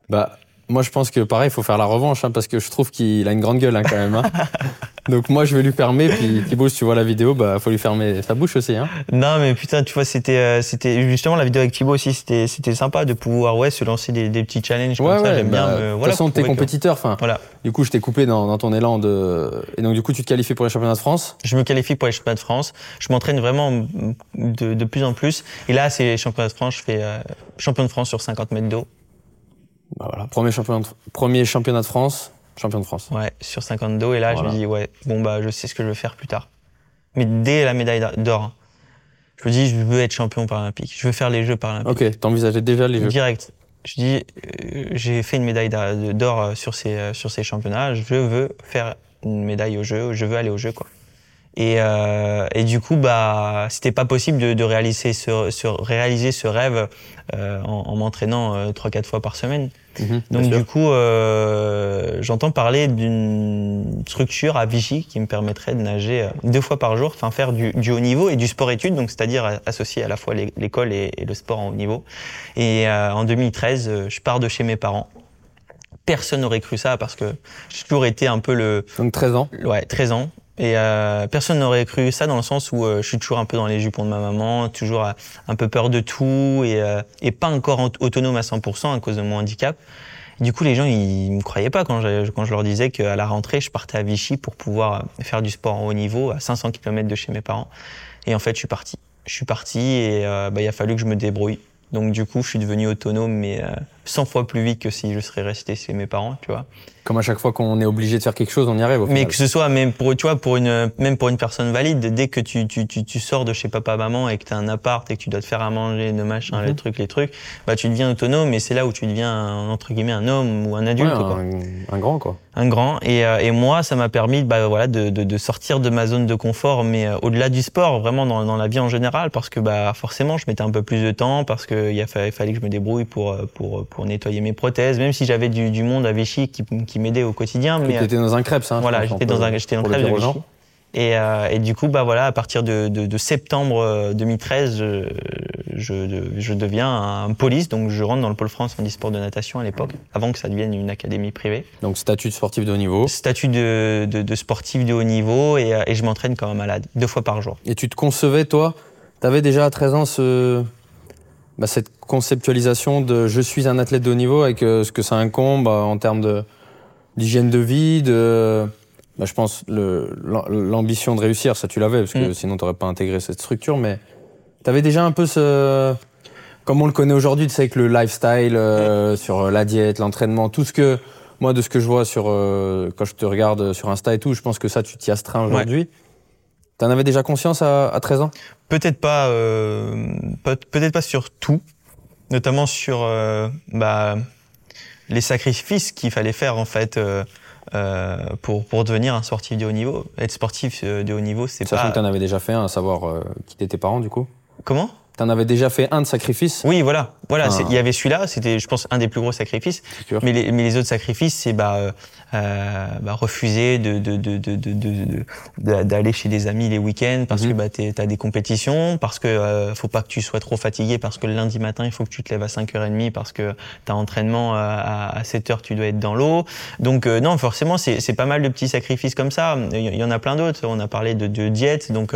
Bah, moi, je pense que pareil, il faut faire la revanche, hein, parce que je trouve qu'il a une grande gueule hein, quand même. hein. Donc moi, je vais lui fermer, puis Thibaut, si tu vois la vidéo, bah faut lui fermer sa bouche aussi. Hein. Non, mais putain, tu vois, c'était, euh, c'était justement la vidéo avec Thibaut aussi, c'était, c'était sympa de pouvoir ouais, se lancer des, des petits challenges comme ça. J'aime bien. bah, me- De toute voilà, façon, t'es que- compétiteur. Enfin, Voilà. du coup, je t'ai coupé dans, dans ton élan de. Et donc, du coup, tu te qualifies pour les championnats de France? Je me qualifie pour les championnats de France. Je m'entraîne vraiment de, de plus en plus. Et là, c'est les championnats de France. Je fais euh, champion de France sur 50 mètres d'eau. Bah, voilà. Premier championnat, de... premier championnat de France, champion de France. Ouais, sur 50 d'eau. Et là, Voilà. je me dis, ouais, bon, bah, je sais ce que je veux faire plus tard. Mais dès la médaille d'or, hein, je me dis, je veux être champion paralympique. Je veux faire les Jeux paralympiques. Ok, t'envisageais déjà les jeux. Direct. Je dis, euh, j'ai fait une médaille d'a- d'or euh, sur ces, euh, sur ces championnats. Je veux faire une médaille aux Jeux. Je veux aller aux Jeux, quoi. Et, euh, et du coup, bah, c'était pas possible de, de réaliser ce, ce- réaliser ce rêve euh, en, en m'entraînant euh, trois, quatre fois par semaine. Mhm, Donc du coup, euh, j'entends parler d'une structure à Vichy qui me permettrait de nager euh, deux fois par jour, enfin faire du, du haut niveau et du sport-études, donc c'est-à-dire euh, associer à la fois l'é- l'école et, et le sport en haut niveau. Et euh, en 2013, euh, je pars de chez mes parents. Personne n'aurait cru ça parce que j'ai toujours été un peu le, Donc 13 ans. ouais, 13 ans. Et euh, personne n'aurait cru ça dans le sens où euh, je suis toujours un peu dans les jupons de ma maman, toujours euh, un peu peur de tout et, euh, et pas encore en- autonome à 100% à cause de mon handicap. Du coup, les gens, ils me croyaient pas quand je, quand je leur disais qu'à la rentrée, je partais à Vichy pour pouvoir euh, faire du sport en haut niveau à 500 km de chez mes parents. Et en fait, je suis parti. Je suis parti et euh, bah, il a fallu que je me débrouille. Donc du coup, je suis devenu autonome, mais 100 fois plus vite que si je serais resté chez mes parents, tu vois. Comme à chaque fois qu'on est obligé de faire quelque chose, on y arrive. Au Mais final. que ce soit même pour tu vois pour une même pour une personne valide, dès que tu tu tu, tu sors de chez papa maman et que t'as un appart et que tu dois te faire à manger, le machin, Mhm. les trucs, les trucs, bah tu deviens autonome et c'est là où tu deviens un, entre guillemets un homme ou un Ouais, adulte quoi. un, un grand quoi. un grand et, euh, et moi ça m'a permis bah voilà de, de, de sortir de ma zone de confort mais euh, au-delà du sport vraiment dans, dans la vie en général parce que bah forcément je mettais un peu plus de temps parce que il a fa- fallait que je me débrouille pour euh, pour pour nettoyer mes prothèses même si j'avais du, du monde à Vichy qui, qui m'aidait au quotidien mais étais dans un crêpes, hein. je voilà, j'étais dans un, j'étais dans de aux Vichy. Et, euh, et du coup, bah voilà, à partir de, de, de septembre euh, 2013, je, je, je deviens un police, donc je rentre dans le pôle France en e-sport de natation à l'époque, avant que ça devienne une académie privée. Donc statut de sportif de haut niveau. Statut de, de, de sportif de haut niveau et, euh, et je m'entraîne comme un malade, deux fois par jour. Et tu te concevais, toi, t'avais déjà à 13 ans ce, bah, cette conceptualisation de je suis un athlète de haut niveau avec euh, ce que ça incombe euh, en termes de d'hygiène de vie, de, bah, je pense, l'ambition de réussir, ça tu l'avais, parce que Mm. sinon t'aurais pas intégré cette structure, mais t'avais déjà un peu ce, comme on le connaît aujourd'hui, tu sais, avec le lifestyle, euh, sur la diète, l'entraînement, tout ce que, moi, de ce que je vois sur, euh, quand je te regarde sur Insta et tout, je pense que ça, tu t'y astreins aujourd'hui. T'en avais déjà conscience à, à 13 ans? Peut-être pas, euh, peut- peut-être pas sur tout, notamment sur euh, bah, les sacrifices qu'il fallait faire en fait euh, euh, pour pour devenir un sportif de haut niveau. Être sportif euh, de haut niveau, c'est Sachant pas que t'en avais déjà fait un, à savoir euh, qui étaient tes parents, du coup? comment? T'en avais déjà fait un de sacrifice Oui, voilà, voilà. Ah. Il y avait celui-là, c'était, je pense, un des plus gros sacrifices. Mais les, mais les autres sacrifices, c'est bah, euh, euh, bah, refuser de, de, de, de, d'aller chez des amis les week-ends parce Mhm. que bah, t'es- t'as des compétitions, parce que euh, faut pas que tu sois trop fatigué, parce que le lundi matin, il faut que tu te lèves à 5h30 parce que t'as entraînement euh, à, à 7h, tu dois être dans l'eau. Donc euh, non, forcément, c'est, c'est pas mal de petits sacrifices comme ça. Il y, en a plein d'autres. On a parlé de, de diète, donc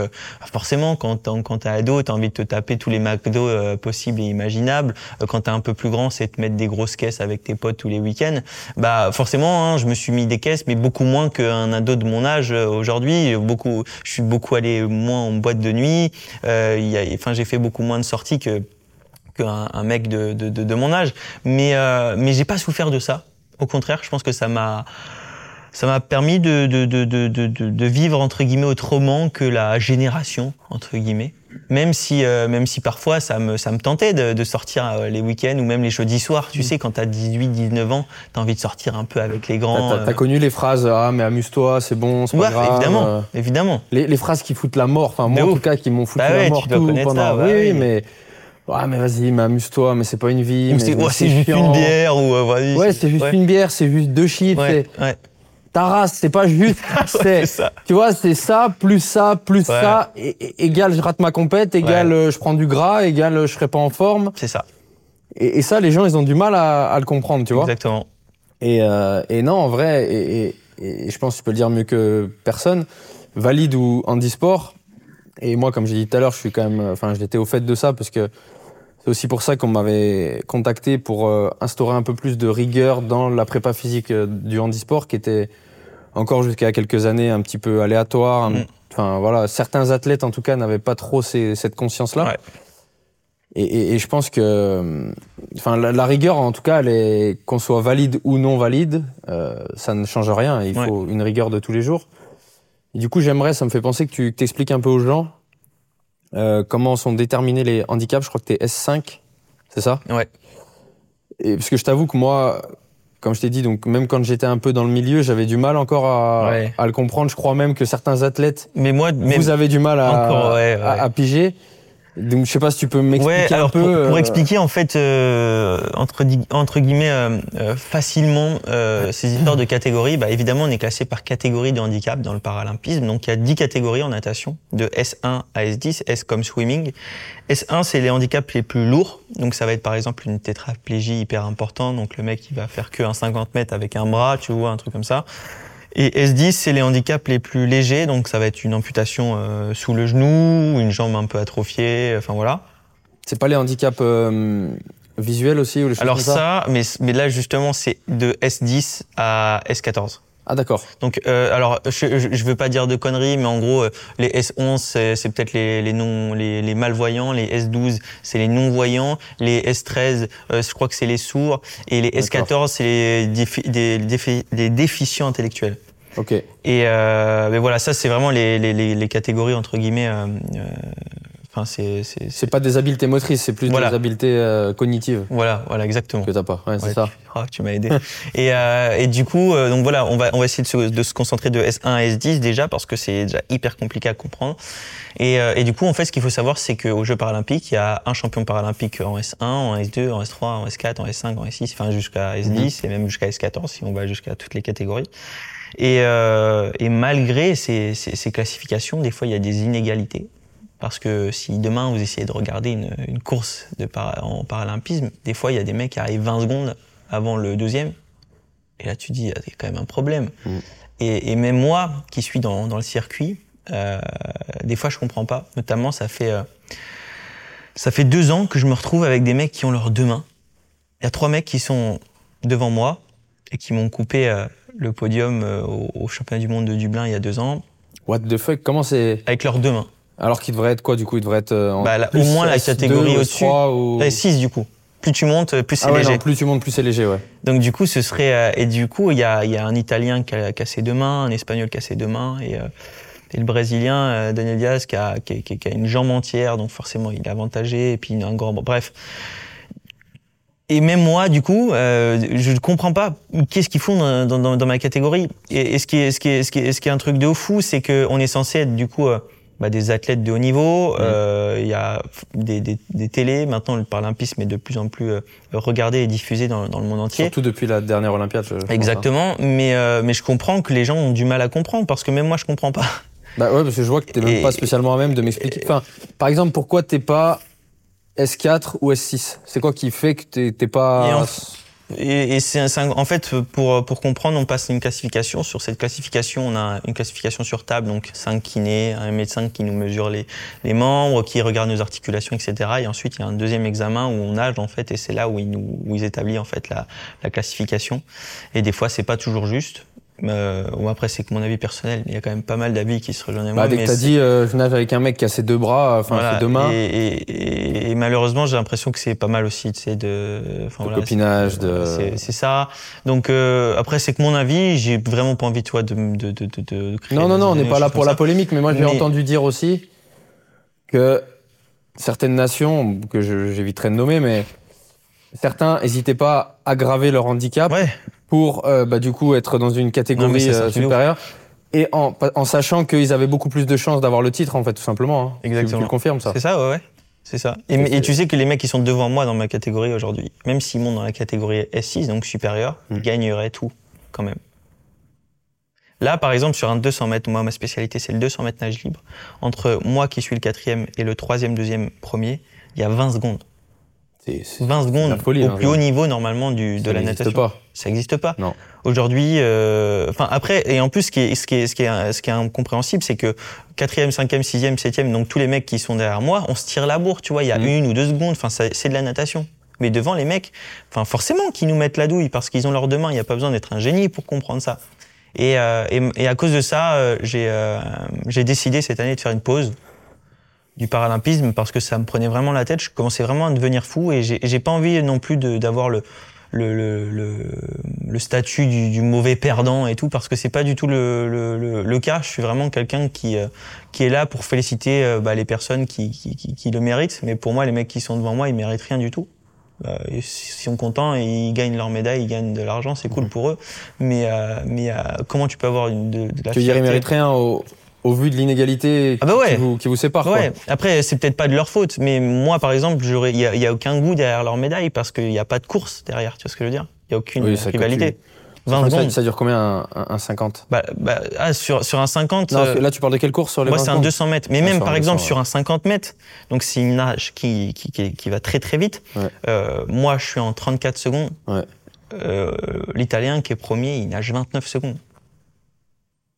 forcément, quand, quand t'es ado, t'as envie de te taper les McDo euh, possibles et imaginables. Euh, quand t'es un peu plus grand, c'est te mettre des grosses caisses avec tes potes tous les week-ends. Bah forcément, hein, je me suis mis des caisses, mais beaucoup moins qu'un ado de mon âge euh, aujourd'hui. Beaucoup, je suis beaucoup allé moins en boîte de nuit. Euh, enfin, j'ai fait beaucoup moins de sorties que qu'un un mec de, de, de, mon âge. Mais mais j'ai pas souffert de ça. Au contraire, je pense que ça m'a ça m'a permis de, de, de- de vivre entre guillemets autrement que la génération entre guillemets. Même si, euh, même si parfois ça me, ça me tentait de, de sortir euh, les week-ends ou même les jeudis soirs. Tu sais, quand t'as 18, 19 ans, t'as envie de sortir un peu avec les grands. t'as- euh. connu les phrases Ah, mais amuse-toi, c'est bon, c'est Ouais, pas grave. évidemment, euh, évidemment. les, les phrases qui foutent la mort, enfin, moi en tout cas, qui m'ont foutu Bah ouais, la mort tu tout pendant. ça, bah oui, oui. mais. Ouais, mais vas-y, mais amuse-toi, mais c'est pas une vie. Ou c'est, ouais, c'est juste chiant. une bière ou vas-y, Ouais, c'est juste une bière, c'est juste deux ouais, Ta race, c'est pas juste. c'est, ça. tu vois, c'est ça, plus ça, plus Ouais. ça, et, et- égal je rate ma compète, égal Ouais. euh, je prends du gras, égal euh, je serai pas en forme. C'est ça. Et, et ça, les gens, ils ont du mal à, à le comprendre, tu vois. Exactement. Et, euh, et non, en vrai, et, et- et je pense que tu peux le dire mieux que personne, valide ou handisport. Et moi, comme j'ai dit tout à l'heure, je suis quand même, enfin, j'étais au fait de ça parce que c'est aussi pour ça qu'on m'avait contacté pour euh, instaurer un peu plus de rigueur dans la prépa physique euh, du handisport qui était encore jusqu'à quelques années un petit peu aléatoire. Mm. Enfin, voilà, certains athlètes en tout cas n'avaient pas trop ces- cette conscience-là. Ouais. Et, et- et je pense que, euh, enfin, la, la rigueur, en tout cas, elle est qu'on soit valide ou non valide, euh, ça ne change rien. Il Ouais. faut une rigueur de tous les jours. Et du coup, j'aimerais, ça me fait penser que tu t'expliques un peu aux gens euh, comment sont déterminés les handicaps? Je crois que tu es S5, c'est ça? Ouais. Et parce que je t'avoue que moi, comme je t'ai dit, donc même quand j'étais un peu dans le milieu, j'avais du mal encore à, Ouais. à le comprendre. Je crois même que certains athlètes, Mais moi, mais, vous avez du mal à, Encore, ouais, ouais. à- à piger. Donc je sais pas si tu peux m'expliquer Ouais, un peu. pour, pour euh, expliquer en fait euh, entre, entre guillemets euh, euh, facilement euh, ces histoires de catégories, bah, évidemment on est classé par catégorie de handicap dans le paralympisme. Donc il y a 10 catégories en natation, de S1 à S10, S comme swimming. S1 c'est les handicaps les plus lourds, donc ça va être par exemple une tétraplégie hyper importante, donc le mec il va faire que un 50 mètres avec un bras, tu vois, un truc comme ça. Et S10, c'est les handicaps les plus légers, donc ça va être une amputation euh, sous le genou, une jambe un peu atrophiée, enfin voilà. C'est pas les handicaps euh, visuels aussi ou les choses Alors comme ça, ça, mais, mais là justement, c'est de S10 à S14. Ah d'accord. Donc, euh, alors, je, je, je veux pas dire de conneries, mais en gros, euh, les S11, c'est c'est peut-être les, les non, les, les malvoyants. Les S12, c'est les non-voyants. Les S13, euh, je crois que c'est les sourds. Et les D'accord. S14, c'est les, défi- des, défi- des déficients intellectuels. Ok. Et euh, mais voilà, ça c'est vraiment les, les, les, les catégories entre guillemets. Enfin, c'est pas des habiletés motrices, c'est plus Voilà. des habiletés euh, cognitives voilà, voilà exactement. que t'as pas. Ouais, c'est ça. Tu, ah, tu m'as aidé. et, euh, et du coup, euh, donc voilà, on va, on va essayer de se, de se concentrer de S1 à S10 déjà parce que c'est déjà hyper compliqué à comprendre. Et, euh, et du coup, en fait, ce qu'il faut savoir, c'est qu'aux Jeux paralympiques, il y a un champion paralympique en S1, en S2, en S3, en S4, en S5, en S6, enfin jusqu'à S10 et même jusqu'à S14 si on va jusqu'à toutes les catégories. Et, euh, et malgré ces, ces, ces classifications, des fois, il y a des inégalités. Parce que si demain vous essayez de regarder une, une course de para- en paralympisme, des fois il y a des mecs qui arrivent 20 secondes avant le deuxième. Et là tu dis, il y a quand même un problème. Mm. Et, et même moi, qui suis dans, dans le circuit, euh, des fois je comprends pas. Notamment, ça fait, euh, ça fait deux ans que je me retrouve avec des mecs qui ont leurs deux mains. Il y a trois mecs qui sont devant moi et qui m'ont coupé euh, le podium au, au championnat du monde de Dublin il y a deux ans What the fuck? Comment c'est avec leurs deux mains. Alors qu'il devrait être quoi du coup? Il devrait être euh, en Bah, là, plus au moins la S2 catégorie au-dessus. S3 ou... Là, 6 du coup. Plus tu montes, plus c'est Ah ouais, léger. non, plus tu montes, plus c'est léger, ouais. Donc du coup, ce serait euh, et du coup, il y a, il y a un Italien qui a, ses deux mains, un Espagnol qui a ses deux mains et, euh, et le Brésilien euh, Daniel Diaz qui a, qui, qui- qui a une jambe entière, donc forcément il est avantagé et puis un grand. bref. Et même moi, du coup, euh, je ne comprends pas qu'est-ce qu'ils font dans, dans- dans, dans ma catégorie. Et, et ce, qui est, ce, qui est, ce, qui est, ce qui est un truc de fou, c'est qu'on est censé être du coup euh, bah, des athlètes de haut niveau. Euh, Il y a des, des, des télés. Maintenant, le paralympisme est de plus en plus euh, regardé et diffusé dans, dans le monde entier. Surtout depuis la dernière Olympiade. je- hein. Exactement, mais, euh, mais je comprends que les gens ont du mal à comprendre parce que même moi je comprends pas. Bah ouais, parce que je vois que t'es même Et- pas spécialement à même de m'expliquer. Enfin, par exemple, pourquoi t'es pas S4 ou S6 C'est quoi qui fait que t'es t'es pas. Et Et, c'est en fait pour, pour comprendre, on passe une classification. Sur cette classification, on a une classification sur table, donc 5 kinés, un médecin qui nous mesure les, les membres, qui regarde nos articulations, etc. Et ensuite, il y a un deuxième examen où on nage en fait, et c'est là où il nous où ils établissent en fait la, la classification. Et des fois, c'est pas toujours juste. Euh, bon, après, c'est que mon avis personnel. Il y a quand même pas mal d'avis qui se rejoignent à moi. Bah, dès mais que t'as dit euh, je nage avec un mec qui a ses deux bras, enfin Voilà, ses deux mains, Et, et- et- et malheureusement, j'ai l'impression que c'est pas mal aussi, tu sais, de, enfin, de voilà, copinage, c'est- de. c'est ça. Donc euh, après, c'est que mon avis, j'ai vraiment pas envie, toi, de de de de, créer Non, non, non, on n'est pas là pour la polémique, mais moi j'ai Mais- entendu dire aussi que certaines nations, que j'éviterai de nommer, mais certains n'hésitaient pas à aggraver leur handicap Ouais, pour euh, bah, du coup être dans une catégorie euh, supérieure et en, en sachant qu'ils avaient beaucoup plus de chances d'avoir le titre en fait tout simplement. hein. Exactement. Tu, le confirmes ça c'est ça, ouais, ouais. C'est ça. Et, tu sais que les mecs qui sont devant moi dans ma catégorie aujourd'hui, même s'ils montent dans la catégorie S6, donc supérieure, Mm. ils gagneraient tout, quand même. Là, par exemple, sur un 200 mètres, moi, ma spécialité, c'est le 200 mètres nage libre. Entre moi qui suis le quatrième et le troisième, deuxième, premier, il y a 20 secondes. C'est c'est- 20 secondes folie, au hein, plus haut niveau normalement du, de la natation. pas. Ça n'existe pas. Non. Aujourd'hui, euh, enfin après, et en plus, ce qui est, ce qui est, ce qui est, ce qui est incompréhensible, c'est que quatrième, cinquième, sixième, septième, donc tous les mecs qui sont derrière moi, on se tire la bourre, tu vois, il y a Mhm. une ou deux secondes, enfin c'est de la natation. Mais devant les mecs, enfin forcément qu'ils nous mettent la douille parce qu'ils ont leurs deux mains, il n'y a pas besoin d'être un génie pour comprendre ça. Et, euh, et, et à cause de ça, euh, j'ai euh, j'ai décidé cette année de faire une pause du paralympisme parce que ça me prenait vraiment la tête. Je commençais vraiment à devenir fou et j'ai pas envie non plus d'avoir le, le, le, le, le statut du, du mauvais perdant et tout parce que c'est pas du tout le, le, le, le cas. Je suis vraiment quelqu'un qui, euh, qui est là pour féliciter euh, bah, les personnes qui, qui, qui, qui le méritent. Mais pour moi, les mecs qui sont devant moi, ils méritent rien du tout. Euh, ils sont contents et ils gagnent leur médaille, ils gagnent de l'argent, c'est cool pour eux. Mais, euh, mais euh, comment tu peux avoir une, de, de la Tu veux dire, ils méritent rien au, au vu de l'inégalité Ah bah ouais. qui, vous, qui vous sépare. quoi. Ouais. Après, c'est peut-être pas de leur faute, mais moi, par exemple, il y a, a aucun goût derrière leur médaille parce qu'il n'y a pas de course derrière. Tu vois ce que je veux dire? Il y a aucune Oui, rivalité. tu- 20 Ça, secondes. ça dure combien un, un- un 50 Bah, bah, ah, sur, sur un 50, Non, euh, là, tu parles de quelle course sur les moi, 20 c'est un secondes? 200 mètres. Mais Ah, même, par 200, exemple, ouais. sur un 50 mètres, donc c'est une nage qui, qui, qui, qui va très très vite. Ouais. Euh, moi, je suis en 34 secondes. Ouais. Euh, L'Italien qui est premier, il nage 29 secondes.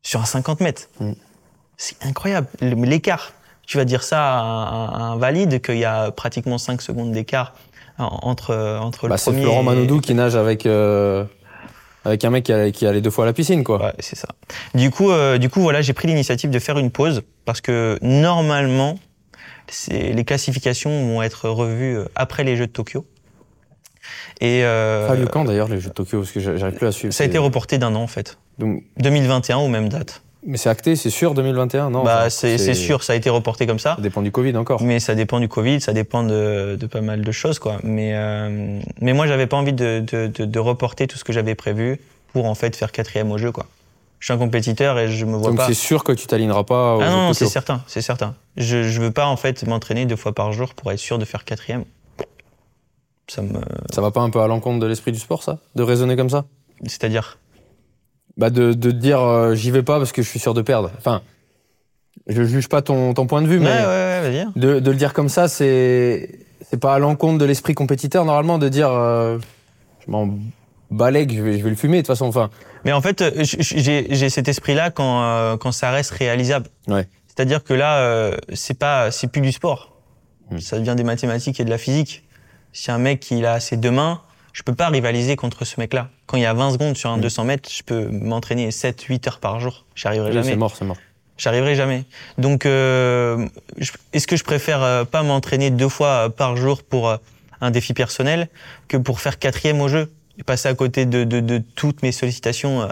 Sur un 50 mètres. Mm. C'est incroyable. Le- L'écart. Tu vas dire ça à un, à un valide qu'il y a pratiquement 5 secondes d'écart en- entre, entre Bah, le c'est premier Florent et- Manodou qui nage avec, euh, avec un mec qui, a- qui allait deux fois à la piscine, quoi. Ouais, c'est ça. Du coup, euh, du coup, voilà, j'ai pris l'initiative de faire une pause parce que normalement, c'est- les classifications vont être revues euh, après les Jeux de Tokyo. Et euh, lieu quand d'ailleurs les Jeux de Tokyo Parce que j'a- j'arrive plus à suivre. ça a été C'est- reporté d'un an en fait, Donc, 2021 aux mêmes dates. Mais c'est acté, c'est sûr 2021 Non bah, enfin, c'est sûr, ça a été reporté comme ça. Ça dépend du Covid encore. Mais ça dépend du Covid, ça dépend de, de pas mal de choses, quoi. Mais, euh, mais moi, j'avais pas envie de, de, de, reporter tout ce que j'avais prévu pour en fait faire quatrième au jeu, quoi. Je suis un compétiteur et je me vois Donc pas. c'est sûr que tu t'aligneras pas aux Ah non, c'est certain, c'est certain. Je, je veux pas en fait m'entraîner deux fois par jour pour être sûr de faire quatrième. Ça me, Ça va pas un peu à l'encontre de l'esprit du sport, ça? De raisonner comme ça? C'est-à-dire? Bah de, de te dire euh, j'y vais pas parce que je suis sûr de perdre. Enfin, je juge pas ton, ton point de vue, Ouais, mais ouais, ouais, hein. de, de le dire comme ça, c'est c'est pas à l'encontre de l'esprit compétiteur normalement de dire euh, je m'en balègue, je vais, je vais le fumer de toute façon. Enfin, Mais en fait, euh, j'ai cet esprit-là quand, euh, quand ça reste réalisable. Ouais. C'est-à-dire que là, c'est pas, c'est plus du sport. Hmm. Ça devient des mathématiques et de la physique. Si un mec il a ses deux mains, je peux pas rivaliser contre ce mec-là. Quand il y a 20 secondes sur un Hmm. 200 mètres, je peux m'entraîner 7-8 heures par jour. J'y arriverai oui, jamais. c'est mort, c'est mort. J'arriverai jamais. Donc, euh, est-ce que je préfère euh, pas m'entraîner deux fois euh, par jour pour euh, un défi personnel que pour faire quatrième au jeu? Et passer à côté de, de, de toutes mes sollicitations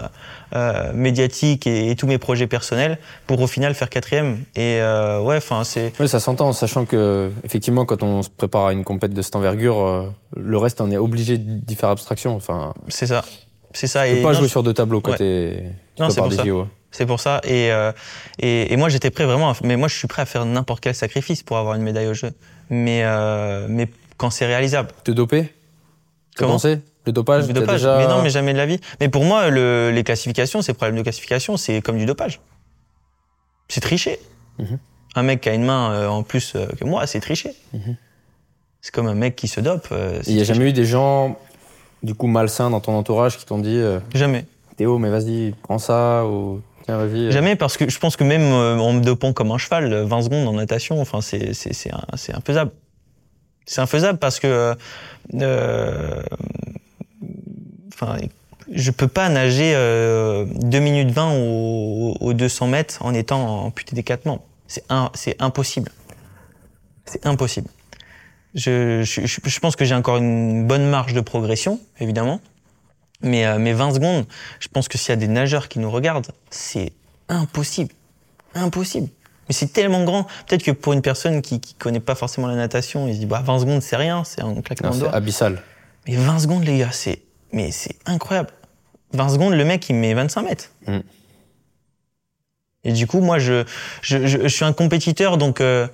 euh, médiatiques et, et tous mes projets personnels pour au final faire quatrième. Et euh, ouais, enfin c'est Oui, ça s'entend, sachant que effectivement, quand on se prépare à une compète de cette envergure, euh, le reste, on est obligé d'y faire abstraction. Enfin, c'est ça, c'est ça. tu peux Et pas non, jouer sur deux tableaux quand Ouais. tu Non, c'est pour ça. JO. C'est pour ça. Et, euh, et, et moi, j'étais prêt vraiment. À, mais moi, je suis prêt à faire n'importe quel sacrifice pour avoir une médaille au jeu. Mais, euh, mais quand c'est réalisable. Te doper? Comment? Commencer? Le dopage, t'as dopage. déjà- Mais non, mais jamais de la vie. Mais pour moi, le- les classifications, ces problèmes de classification, c'est comme du dopage. C'est tricher. Mhm. Un mec qui a une main euh, en plus euh, que moi, c'est tricher. Mhm. C'est comme un mec qui se dope. euh, Il n'y a jamais eu des gens, du coup, malsains dans ton entourage qui t'ont dit euh, Jamais. Théo, mais vas-y, prends ça, ou tiens, vas-y. Jamais parce que je pense que même euh, en me dopant comme un cheval, euh, 20 secondes en natation, enfin c'est c'est infaisable. C'est infaisable parce que euh, euh, enfin je peux pas nager euh, 2 minutes 20 au, au 200 mètres en étant amputé des quatre membres. C'est c'est impossible. C'est impossible. Je, je, je- je pense que j'ai encore une bonne marge de progression, évidemment. Mais, euh, mais 20 secondes, je pense que s'il y a des nageurs qui nous regardent, c'est impossible. Impossible. Mais c'est tellement grand. Peut-être que pour une personne qui, qui connaît pas forcément la natation, il se dit, bah, 20 secondes, c'est rien, c'est un claquement de c'est doigts. abyssal. Mais 20 secondes, les gars, c'est, mais c'est incroyable. 20 secondes, le mec, il met 25 mètres. Mm. Et du coup, moi, je, je, je, je suis un compétiteur, donc, euh,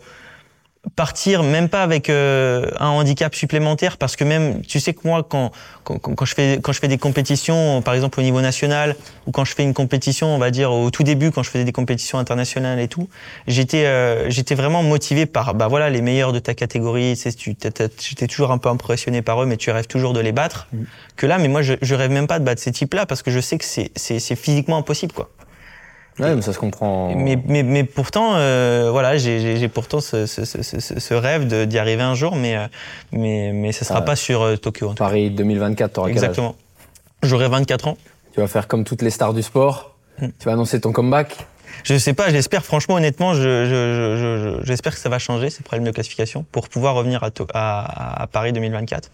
partir même pas avec euh, un handicap supplémentaire parce que même tu sais que moi quand, quand, quand je fais quand je fais des compétitions par exemple au niveau national ou quand je fais une compétition on va dire au tout début quand je faisais des compétitions internationales et tout j'étais euh, j'étais vraiment motivé par bah voilà les meilleurs de ta catégorie. C'est tu j'étais toujours un peu impressionné par eux mais tu rêves toujours de les battre Mm. que là. Mais moi je, je rêve même pas de battre ces types là parce que je sais que c'est c'est c'est physiquement impossible quoi Ouais, mais ça se comprend. mais, mais, mais pourtant, euh, voilà, j'ai- pourtant ce, ce, ce, ce, rêve d'y arriver un jour, mais, euh, mais, mais ça sera Ah. pas sur euh, Tokyo. en. Paris 2024, t'auras Exactement. J'aurai 24 ans. Tu vas faire comme toutes les stars du sport. Mm. Tu vas annoncer ton comeback. Je sais pas, j'espère, franchement, honnêtement, je, je, je, je- j'espère que ça va changer, ces problèmes de classification, pour pouvoir revenir à, à Paris 2024.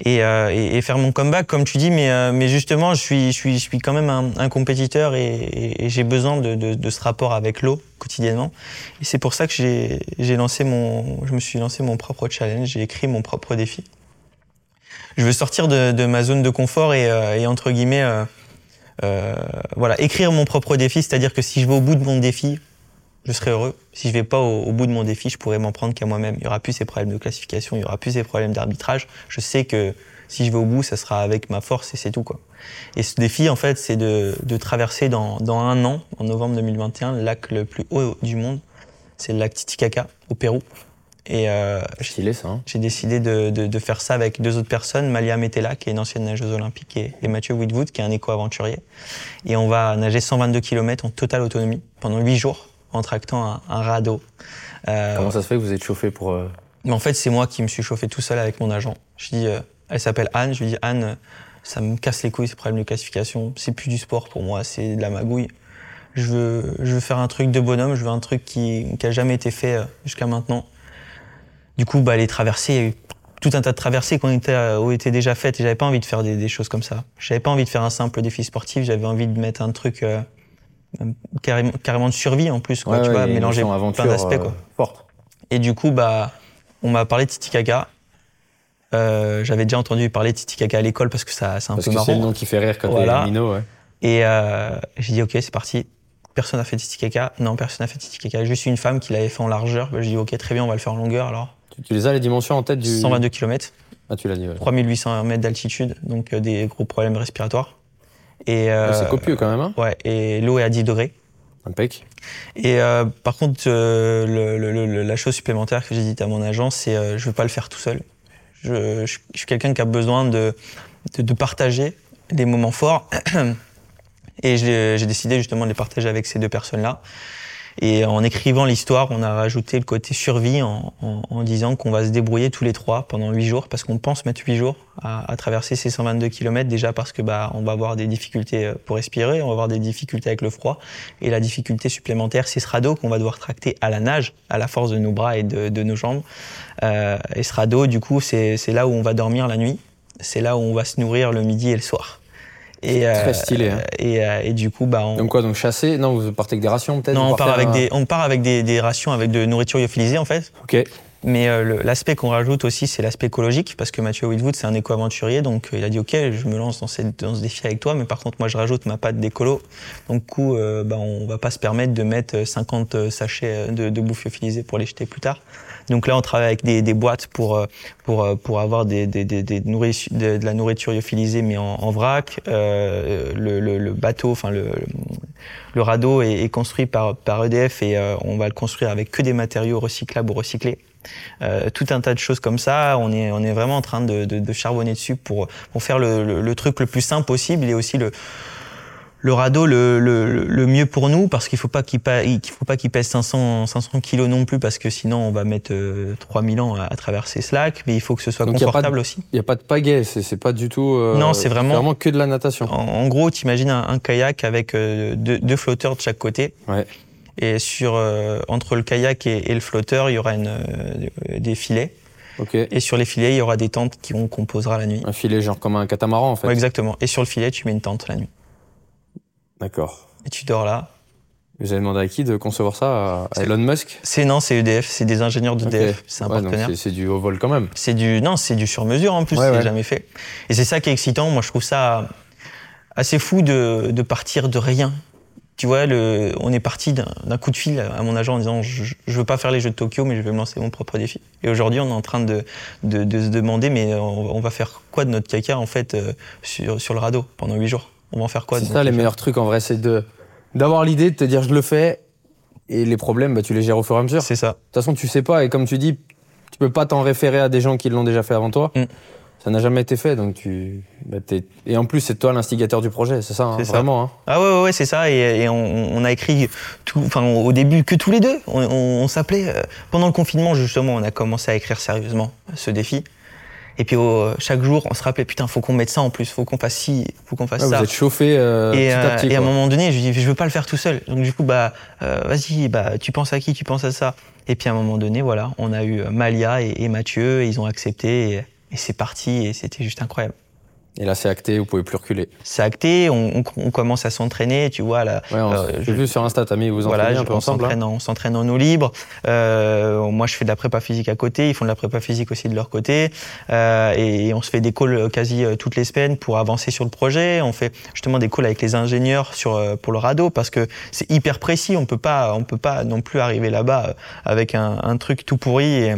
Et, euh, et, faire mon comeback, comme tu dis, mais, euh, justement, je suis, quand même un, compétiteur et, j'ai besoin de, ce rapport avec l'eau quotidiennement. Et c'est pour ça que j'ai, lancé mon, je me suis lancé mon propre challenge, j'ai écrit mon propre défi. Je veux sortir de, ma zone de confort et, euh, entre guillemets, voilà, écrire mon propre défi, c'est-à-dire que si je vais au bout de mon défi, je serai heureux. Si je vais pas au, au bout de mon défi, je pourrais m'en prendre qu'à moi-même. Il y aura plus ces problèmes de classification, il y aura plus ces problèmes d'arbitrage. Je sais que si je vais au bout, ça sera avec ma force et c'est tout quoi. Et ce défi, en fait, c'est de, de traverser dans, dans un an, en novembre 2021, le lac le plus haut du monde. C'est le lac Titicaca au Pérou. Et euh, Stylé, ça. hein. j'ai décidé de, de, de faire ça avec deux autres personnes, Malia Metella, qui est une ancienne nageuse olympique, et, et Mathieu Whitwood, qui est un éco-aventurier. Et on va nager 122 km en totale autonomie pendant huit jours en tractant un, un radeau. Euh, Comment ça se fait que vous êtes chauffé pour. euh, mais en fait, c'est moi qui me suis chauffé tout seul avec mon agent. Je dis, euh, elle s'appelle Anne. Je lui dis, Anne, ça me casse les couilles ces problèmes de classification. C'est plus du sport pour moi, c'est de la magouille. Je veux, je veux faire un truc de bonhomme. Je veux un truc qui, qui a jamais été fait jusqu'à maintenant. Du coup, bah, les traversées, il y a eu tout un tas de traversées qui ont été, déjà faites. Et j'avais pas envie de faire des, des choses comme ça. J'avais pas envie de faire un simple défi sportif. J'avais envie de mettre un truc carrément, carrément de survie en plus, quoi. ouais, tu ouais, vois, mélanger plein d'aspects, euh, quoi. Forte. Et du coup, bah, on m'a parlé de Titicaca. Euh, J'avais déjà entendu parler de Titicaca à l'école parce que ça, c'est un Parce peu que c'est le marrant. nom qui fait rire quand Voilà. t'es minot, ouais. Et euh, j'ai dit, ok, c'est parti. Personne n'a fait Titicaca. Non, personne n'a fait Titicaca. Juste une femme qui l'avait fait en largeur. J'ai dit, ok, très bien, on va le faire en longueur alors. Tu, tu les as les dimensions en tête du. 122 km, Ah, tu l'as dit, ouais. 3800 mètres d'altitude, donc euh, des gros problèmes respiratoires. Et, euh, Ouais, C'est copieux quand même, hein. Ouais, et l'eau est à 10 degrés. Impec. Et euh, par contre, euh, le, le- le- la chose supplémentaire que j'ai dit à mon agent, c'est euh, je veux pas le faire tout seul. Je, je- je suis quelqu'un qui a besoin de, de, de partager des moments forts. Et j'ai décidé justement de les partager avec ces deux personnes-là. Et en écrivant l'histoire, on a rajouté le côté survie en, en, en disant qu'on va se débrouiller tous les trois pendant huit jours, parce qu'on pense mettre huit jours à, à traverser ces 122 km déjà parce que bah on va avoir des difficultés euh, pour respirer, on va avoir des difficultés avec le froid, et la difficulté supplémentaire, c'est ce radeau qu'on va devoir tracter à la nage, à la force de nos bras et de, de nos jambes. Euh, et ce radeau, du coup, c'est c'est là où on va dormir la nuit, c'est là où on va se nourrir le midi et le soir. Et, Très stylé, hein. et, euh, et du coup, bah, on, Donc quoi, donc chasser Non, vous partez avec des rations peut-être? Non, on part avec à- des, on part avec des, des rations avec de nourriture lyophilisée en fait. Ok. Mais euh, l'aspect qu'on rajoute aussi, c'est l'aspect écologique, parce que Mathieu Whitwood, c'est un éco-aventurier, donc euh, il a dit ok, je me lance dans, ce défi avec toi, mais par contre moi je rajoute ma patte d'écolo. Donc coup, euh, bah, on va pas se permettre de mettre 50 sachets de, de bouffe lyophilisée pour les jeter plus tard. Donc là, on travaille avec des, boîtes pour euh, pour euh, pour avoir des, des, des, des de, de la nourriture lyophilisée mais en, en vrac. Euh, le, le, le bateau, enfin le le radeau est, est construit par par EDF et euh, on va le construire avec que des matériaux recyclables ou recyclés. Euh, tout un tas de choses comme ça. On est, on est vraiment en train de, de, de charbonner dessus pour, pour faire le, le, le truc le plus simple possible et aussi le, le radeau le, le, le mieux pour nous parce qu'il faut pas qu'il faut pas qu'il pèse 500, 500 kilos non plus parce que sinon on va mettre euh, 3000 ans à, à traverser ce lac. Mais il faut que ce soit Donc, y de- confortable aussi. Il n'y a pas de pagaie, c'est c'est pas du tout. euh, Non, c'est vraiment- vraiment que de la natation. En, en gros, tu imagines un, un kayak avec euh, deux, deux flotteurs de chaque côté. Ouais. Et sur, euh, entre le kayak et, et le flotteur, il y aura une, euh, des filets. Ok. Et sur les filets, il y aura des tentes qui on composera la nuit. Un filet genre comme un catamaran en fait. Ouais, exactement. Et sur le filet, tu mets une tente la nuit. D'accord. Et tu dors là. Vous avez demandé à qui de concevoir ça À- Elon Musk C'est non, c'est EDF, c'est des ingénieurs d'EDF, c'est un Ouais, partenaire. c'est- C'est du haut vol quand même. C'est du non, c'est du sur mesure en plus, Ouais, c'est ouais. jamais fait. Et c'est ça qui est excitant. Moi, je trouve ça assez fou de, de partir de rien Tu vois, le, on est parti d'un coup de fil à mon agent en disant je, veux pas faire les Jeux de Tokyo, mais je vais me lancer mon propre défi. Et aujourd'hui, on est en train de, de, de se demander, mais on, on va faire quoi de notre caca en fait euh, sur, sur le radeau pendant huit jours? On va en faire quoi de C'est ça les meilleurs trucs en vrai, c'est de d'avoir l'idée de te dire je le fais et les problèmes bah, tu les gères au fur et à mesure. De C'est ça. toute façon tu sais pas et comme tu dis tu peux pas t'en référer à des gens qui l'ont déjà fait avant toi. Mm. Ça n'a jamais été fait donc tu bah, et en plus c'est toi l'instigateur du projet, c'est ça, hein, ça. vraiment. Hein. Ah ouais, ouais, ouais, c'est ça. Et, et on, on a écrit tout, enfin au début que tous les deux. On, on- on s'appelait euh, pendant le confinement justement. On a commencé à écrire sérieusement ce défi. Et puis au- chaque jour, on se rappelait putain, faut qu'on mette ça en plus, faut qu'on fasse ci, faut qu'on fasse Ouais, ça. vous êtes chauffé euh, et, petit à euh, petit. et à un moment donné, je dis je veux pas le faire tout seul. Donc du coup bah euh, vas-y, bah tu penses à qui, tu penses à ça. Et puis à un moment donné, voilà, on a eu Malia et, et Mathieu, et ils ont accepté et, et c'est parti et c'était juste incroyable. Et là c'est acté, vous pouvez plus reculer. C'est acté, on, on- on commence à s'entraîner, tu vois là. Ouais, on- Euh, j'ai je- vu sur Insta, t'as mis vous Voilà, entraînez un peu on ensemble. hein. s'entraîne en, on s'entraîne en eau libre. Euh, moi, je fais de la prépa physique à côté. Ils font de la prépa physique aussi de leur côté. Euh, et, on se fait des calls euh, quasi toutes les semaines pour avancer sur le projet. On fait justement des calls avec les ingénieurs sur pour le radeau parce que c'est hyper précis. On peut pas, on peut pas non plus arriver là-bas avec un, un truc tout pourri. Et,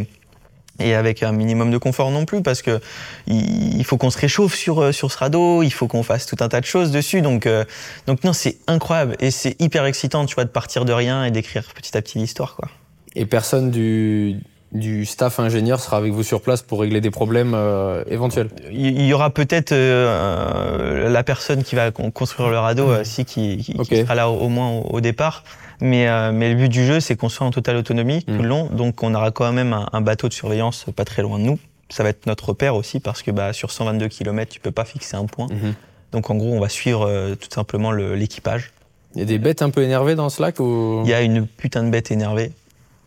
et avec un minimum de confort non plus parce que il faut qu'on se réchauffe sur euh, sur ce radeau, il faut qu'on fasse tout un tas de choses dessus donc euh, donc non c'est incroyable et c'est hyper excitant tu vois de partir de rien et d'écrire petit à petit l'histoire quoi. Et personne du, du staff ingénieur sera avec vous sur place pour régler des problèmes euh, éventuels. Il y aura peut-être euh, la personne qui va con- construire le radeau euh, si qui, qui- qui Ok. sera là au, au moins au, au départ mais euh, mais le but du jeu c'est qu'on soit en totale autonomie tout Mm. le long donc on aura quand même un, un bateau de surveillance pas très loin de nous. Ça va être notre repère aussi parce que bah sur 122 km tu peux pas fixer un point. Mhm. Donc en gros, on va suivre euh, tout simplement le- l'équipage. Il y a des bêtes un peu énervées dans ce lac ou? Il y a une putain de bête énervée,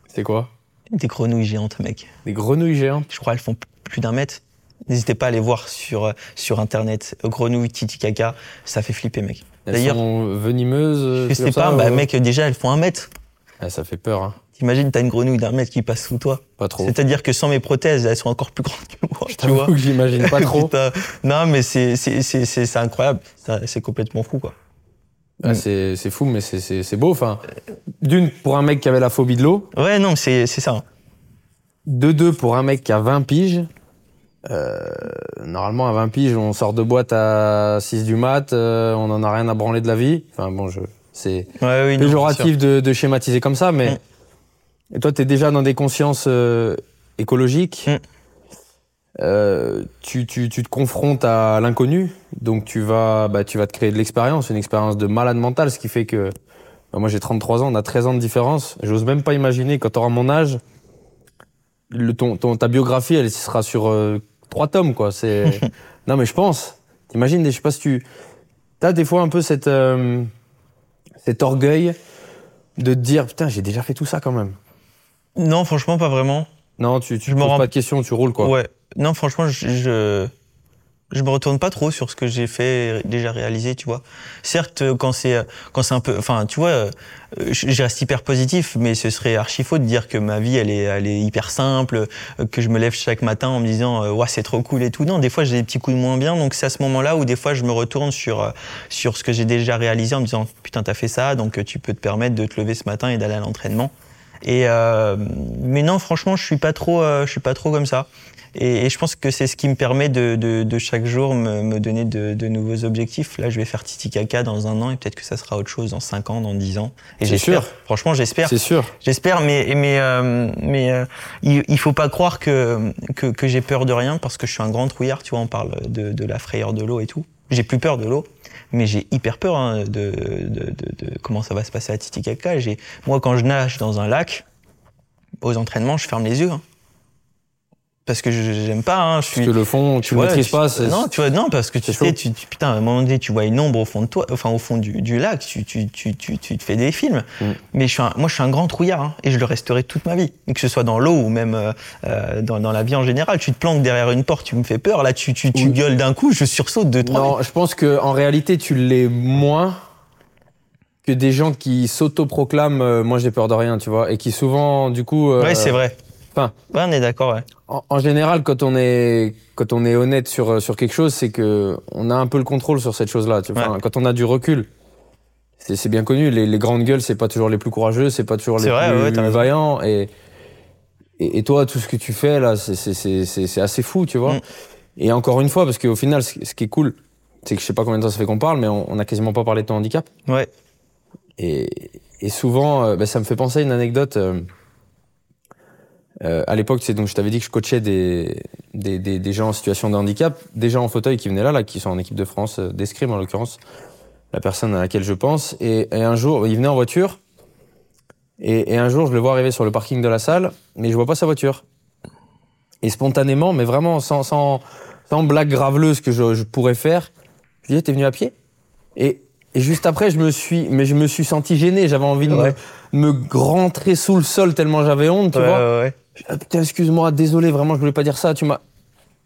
C'est quoi? Des grenouilles géantes, mec. Des grenouilles géantes? Je crois elles font plus d'un mètre. N'hésitez pas à aller voir sur euh, sur internet. Grenouilles Titicaca, ça fait flipper, mec. Elles D'ailleurs, sont venimeuses. euh, Je sais pas, ça, bah ou- mec, déjà elles font un mètre. Ah, ça fait peur, hein. T'imagines, t'as une grenouille d'un mètre qui passe sous toi. Pas trop. C'est-à-dire que sans mes prothèses, elles sont encore plus grandes que moi, tu vois. Que j'imagine pas trop. Non, mais c'est incroyable. C'est complètement fou, quoi. Ah, c'est c'est fou, mais c'est- beau. Enfin, d'une pour un mec qui avait la phobie de l'eau, Ouais, non, c'est c'est ça. de deux pour un mec qui a 20 piges. Euh, normalement, à 20 piges, on sort de boîte à 6 du mat, euh, on en a rien à branler de la vie. Enfin bon, je c'est Ouais, oui, non, péjoratif de, de schématiser comme ça, mais Mm. et toi, tu es déjà dans des consciences euh, écologiques. Mm. Tu, tu, tu te confrontes à l'inconnu, donc tu vas, bah, tu vas te créer de l'expérience, une expérience de malade mental, ce qui fait que bah, moi j'ai 33 ans, on a 13 ans de différence. J'ose même pas imaginer quand tu auras mon âge, le, ton, ton, ta biographie, elle sera sur euh, trois tomes, quoi. C'est non, mais je pense. T'imagines, je sais pas si tu as des fois un peu cette euh, cet orgueil de te dire putain, j'ai déjà fait tout ça quand même. Non, franchement, pas vraiment. Non, tu, tu Je poses rends- pas de questions, tu roules quoi. Ouais. Non, franchement, je, je je me retourne pas trop sur ce que j'ai fait déjà réalisé, tu vois. Certes, quand c'est quand c'est un peu, enfin, tu vois, euh, je reste hyper positif, mais ce serait archi faux de dire que ma vie elle est elle est hyper simple, euh, que je me lève chaque matin en me disant euh, ouais c'est trop cool et tout. Non, des fois j'ai des petits coups de moins bien, donc c'est à ce moment-là où des fois je me retourne sur sur ce que j'ai déjà réalisé en me disant putain t'as fait ça, donc tu peux te permettre de te lever ce matin et d'aller à l'entraînement. Et euh, mais non, franchement, je suis pas trop, je suis pas trop comme ça. Et, et je pense que c'est ce qui me permet de, de, de chaque jour me, me donner de, de nouveaux objectifs. Là, je vais faire Titicaca dans un an et peut-être que ça sera autre chose dans cinq ans, dans dix ans. Et C'est j'espère. sûr. Franchement, j'espère. C'est sûr. J'espère, mais mais euh, mais euh, il, il faut pas croire que que, que j'ai peur de rien parce que je suis un grand trouillard. Tu vois, on parle de, de la frayeur de l'eau et tout. J'ai plus peur de l'eau, mais j'ai hyper peur hein, de, de, de, de comment ça va se passer à Titicaca. Moi quand je nage dans un lac aux entraînements, je ferme les yeux. hein. Parce que je j'aime pas. Hein, je suis, Parce que le fond, tu Ouais, maîtrises tu- pas. Non, tu vois, non, parce que tu sais, tu, tu- putain, à un moment donné, tu vois une ombre au fond de toi, enfin au fond du, du lac, tu, tu, tu, tu, tu te fais des films. Mm. Mais je suis un- moi, je suis un grand trouillard hein, et je le resterai toute ma vie, que ce soit dans l'eau ou même euh, euh, dans, dans la vie en général. Tu te planques derrière une porte, tu me fais peur. Là, tu, tu, Oui. gueules d'un coup, je sursaute de trois. Non, je pense que en réalité, tu l'es moins que des gens qui s'autoproclament euh, moi j'ai peur de rien, tu vois, et qui souvent du coup euh, Ouais, c'est vrai. Enfin. Ouais, on est d'accord, ouais. en, en général quand on est quand on est honnête sur sur quelque chose, c'est que on a un peu le contrôle sur cette chose-là, tu vois. Ouais. Enfin, quand on a du recul. c'est bien connu. Les, les grandes gueules, c'est pas toujours les plus courageux, c'est pas toujours les vrai, plus ouais, vaillants. Et, et, et toi, tout ce que tu fais là, c'est- assez fou, tu vois. Mm. Et encore une fois, parce qu'au final, ce, ce qui est cool, c'est que je sais pas combien de temps ça fait qu'on parle, mais on, on a quasiment pas parlé de ton handicap. Ouais. Et, et souvent, euh, bah, ça me fait penser à une anecdote. euh, euh, à l'époque, c'est donc je t'avais dit que je coachais des, des, des, des gens en situation de handicap, des gens en fauteuil qui venaient là, là, qui sont en équipe de France euh, d'escrime en l'occurrence, la personne à laquelle je pense. Et, et un jour, il venait en voiture. Et, et un jour, je le vois arriver sur le parking de la salle, mais je vois pas sa voiture. Et spontanément, mais vraiment sans, sans, sans blague graveleuse que je, je pourrais faire, je lui dis, t'es venu à pied? Et, et juste après, je me suis, mais je me suis senti gêné. J'avais envie de Ouais. me, me rentrer sous le sol tellement j'avais honte, tu Ouais, vois. ouais, ouais. Ah, putain, excuse-moi, désolé, vraiment, je voulais pas dire ça. Tu m'as.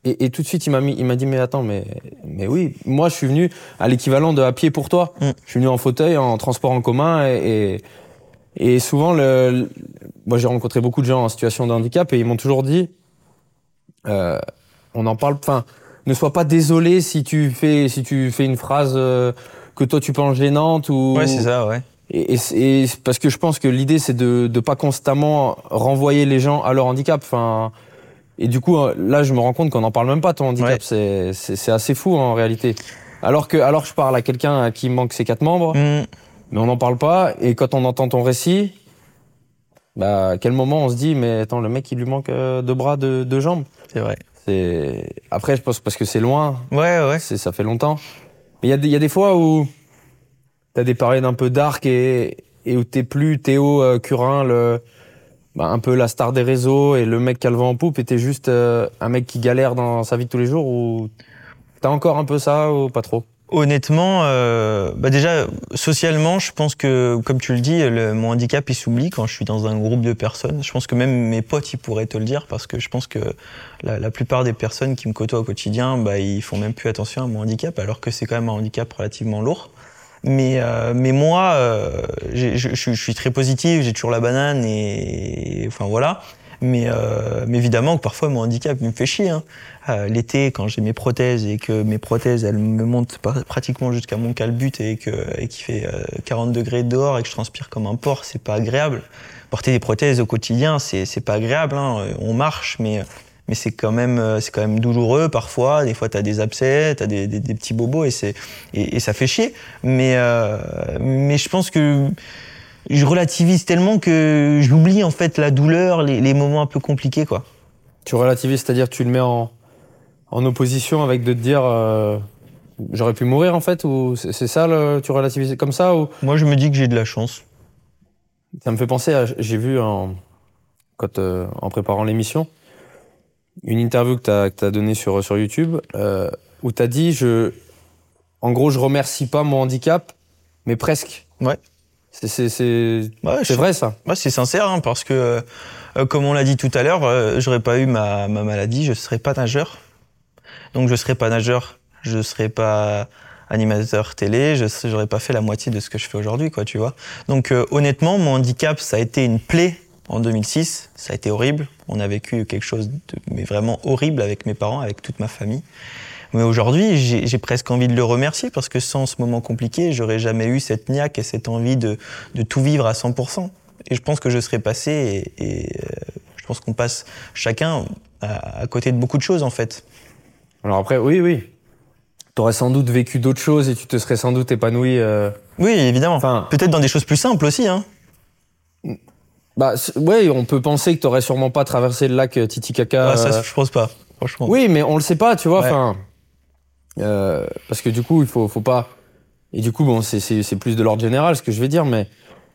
Et, et tout de suite, il m'a mis, il m'a dit, mais attends, mais, mais oui, moi, je suis venu à l'équivalent de à pied pour toi. Mm. Je suis venu en fauteuil, en transport en commun, et, et, et souvent, le, le- moi, j'ai rencontré beaucoup de gens en situation de handicap, et ils m'ont toujours dit, euh, on en parle, enfin, ne sois pas désolé si tu fais, si tu fais une phrase euh, que toi tu penses gênante ou. Ouais, c'est ça, ouais. Et, et parce que je pense que l'idée c'est de ne pas constamment renvoyer les gens à leur handicap. Enfin, et du coup, euh, là, je me rends compte qu'on n'en parle même pas ton handicap. Ouais. C'est- C'est c'est assez fou en réalité. Alors que, alors je parle à quelqu'un à qui manque ses quatre membres, Mm. mais on n'en parle pas. Et quand on entend ton récit, bah, à quel moment on se dit, mais attends, le mec, il lui manque euh, deux bras, deux, deux jambes? C'est vrai. C'est après, je pense parce que c'est loin, Ouais, ouais. c'est ça fait longtemps. Mais il y, a des- fois où t'as des périodes un peu dark et, où t'es plus Théo euh, Curin, bah, un peu la star des réseaux et le mec qui a le vent en poupe, et t'es juste euh, un mec qui galère dans sa vie de tous les jours ou t'as encore un peu ça ou pas trop? Honnêtement, euh, bah déjà socialement, je pense que, comme tu le dis, le, mon handicap il s'oublie quand je suis dans un groupe de personnes. Je pense que même mes potes ils pourraient te le dire parce que je pense que la, la plupart des personnes qui me côtoient au quotidien, bah, ils font même plus attention à mon handicap alors que c'est quand même un handicap relativement lourd. Mais, euh, mais moi, euh, je, suis très positif, j'ai toujours la banane et, enfin voilà. Mais, euh, mais évidemment que parfois mon handicap me fait chier. Hein. Euh, L'été, quand j'ai mes prothèses et que mes prothèses elles me montent pratiquement jusqu'à mon calbut et que et qu'il fait euh, 40 degrés dehors et que je transpire comme un porc, c'est pas agréable. Porter des prothèses au quotidien, c'est pas agréable. Hein. On marche, mais mais c'est quand même euh, c'est quand même douloureux parfois. Des fois, t'as des abcès, t'as des, des, des petits bobos et c'est et, et ça fait chier. Mais euh, mais je pense que je relativise tellement que j'oublie en fait la douleur, les, les moments un peu compliqués quoi. Tu relativises, c'est-à-dire tu le mets en, en opposition avec de te dire euh, j'aurais pu mourir en fait ou c'est ça le, tu relativises comme ça ou? Moi, je me dis que j'ai de la chance. Ça me fait penser à. J'ai vu en, quand, euh, en préparant l'émission une interview que tu as, donnée sur, sur YouTube euh, où tu as dit je, En gros, je remercie pas mon handicap, mais presque. Ouais. C'est c'est- c'est- Ouais, c'est je- vrai ça. Ouais, c'est sincère, hein, parce que, euh, comme on l'a dit tout à l'heure, euh, j'aurais pas eu ma, ma maladie, je serais pas nageur. Donc, je serais pas nageur, je serais pas animateur télé, je serais- j'aurais pas fait la moitié de ce que je fais aujourd'hui, quoi, tu vois. Donc, euh, honnêtement, mon handicap, ça a été une plaie en 2006. Ça a été horrible. On a vécu quelque chose de mais vraiment horrible avec mes parents, avec toute ma famille. Mais aujourd'hui, j'ai presque envie de le remercier parce que sans ce moment compliqué, j'aurais jamais eu cette niaque et cette envie de, de tout vivre à 100%. Et je pense que je serais passé et, et, euh, je pense qu'on passe chacun à, à côté de beaucoup de choses en fait. Alors après, oui, oui. Tu aurais sans doute vécu d'autres choses et tu te serais sans doute épanoui. euh, Oui, évidemment. Enfin- Peut-être dans des choses plus simples aussi. Hein. Bah, ouais, on peut penser que tu sûrement pas traversé le lac euh, Titicaca. Ah, ça, euh, je pense pas. Franchement. Oui, mais on le sait pas, tu vois. Ouais. Euh, parce que du coup, il faut, faut pas. Et du coup, bon, c'est- plus de l'ordre général ce que je vais dire, mais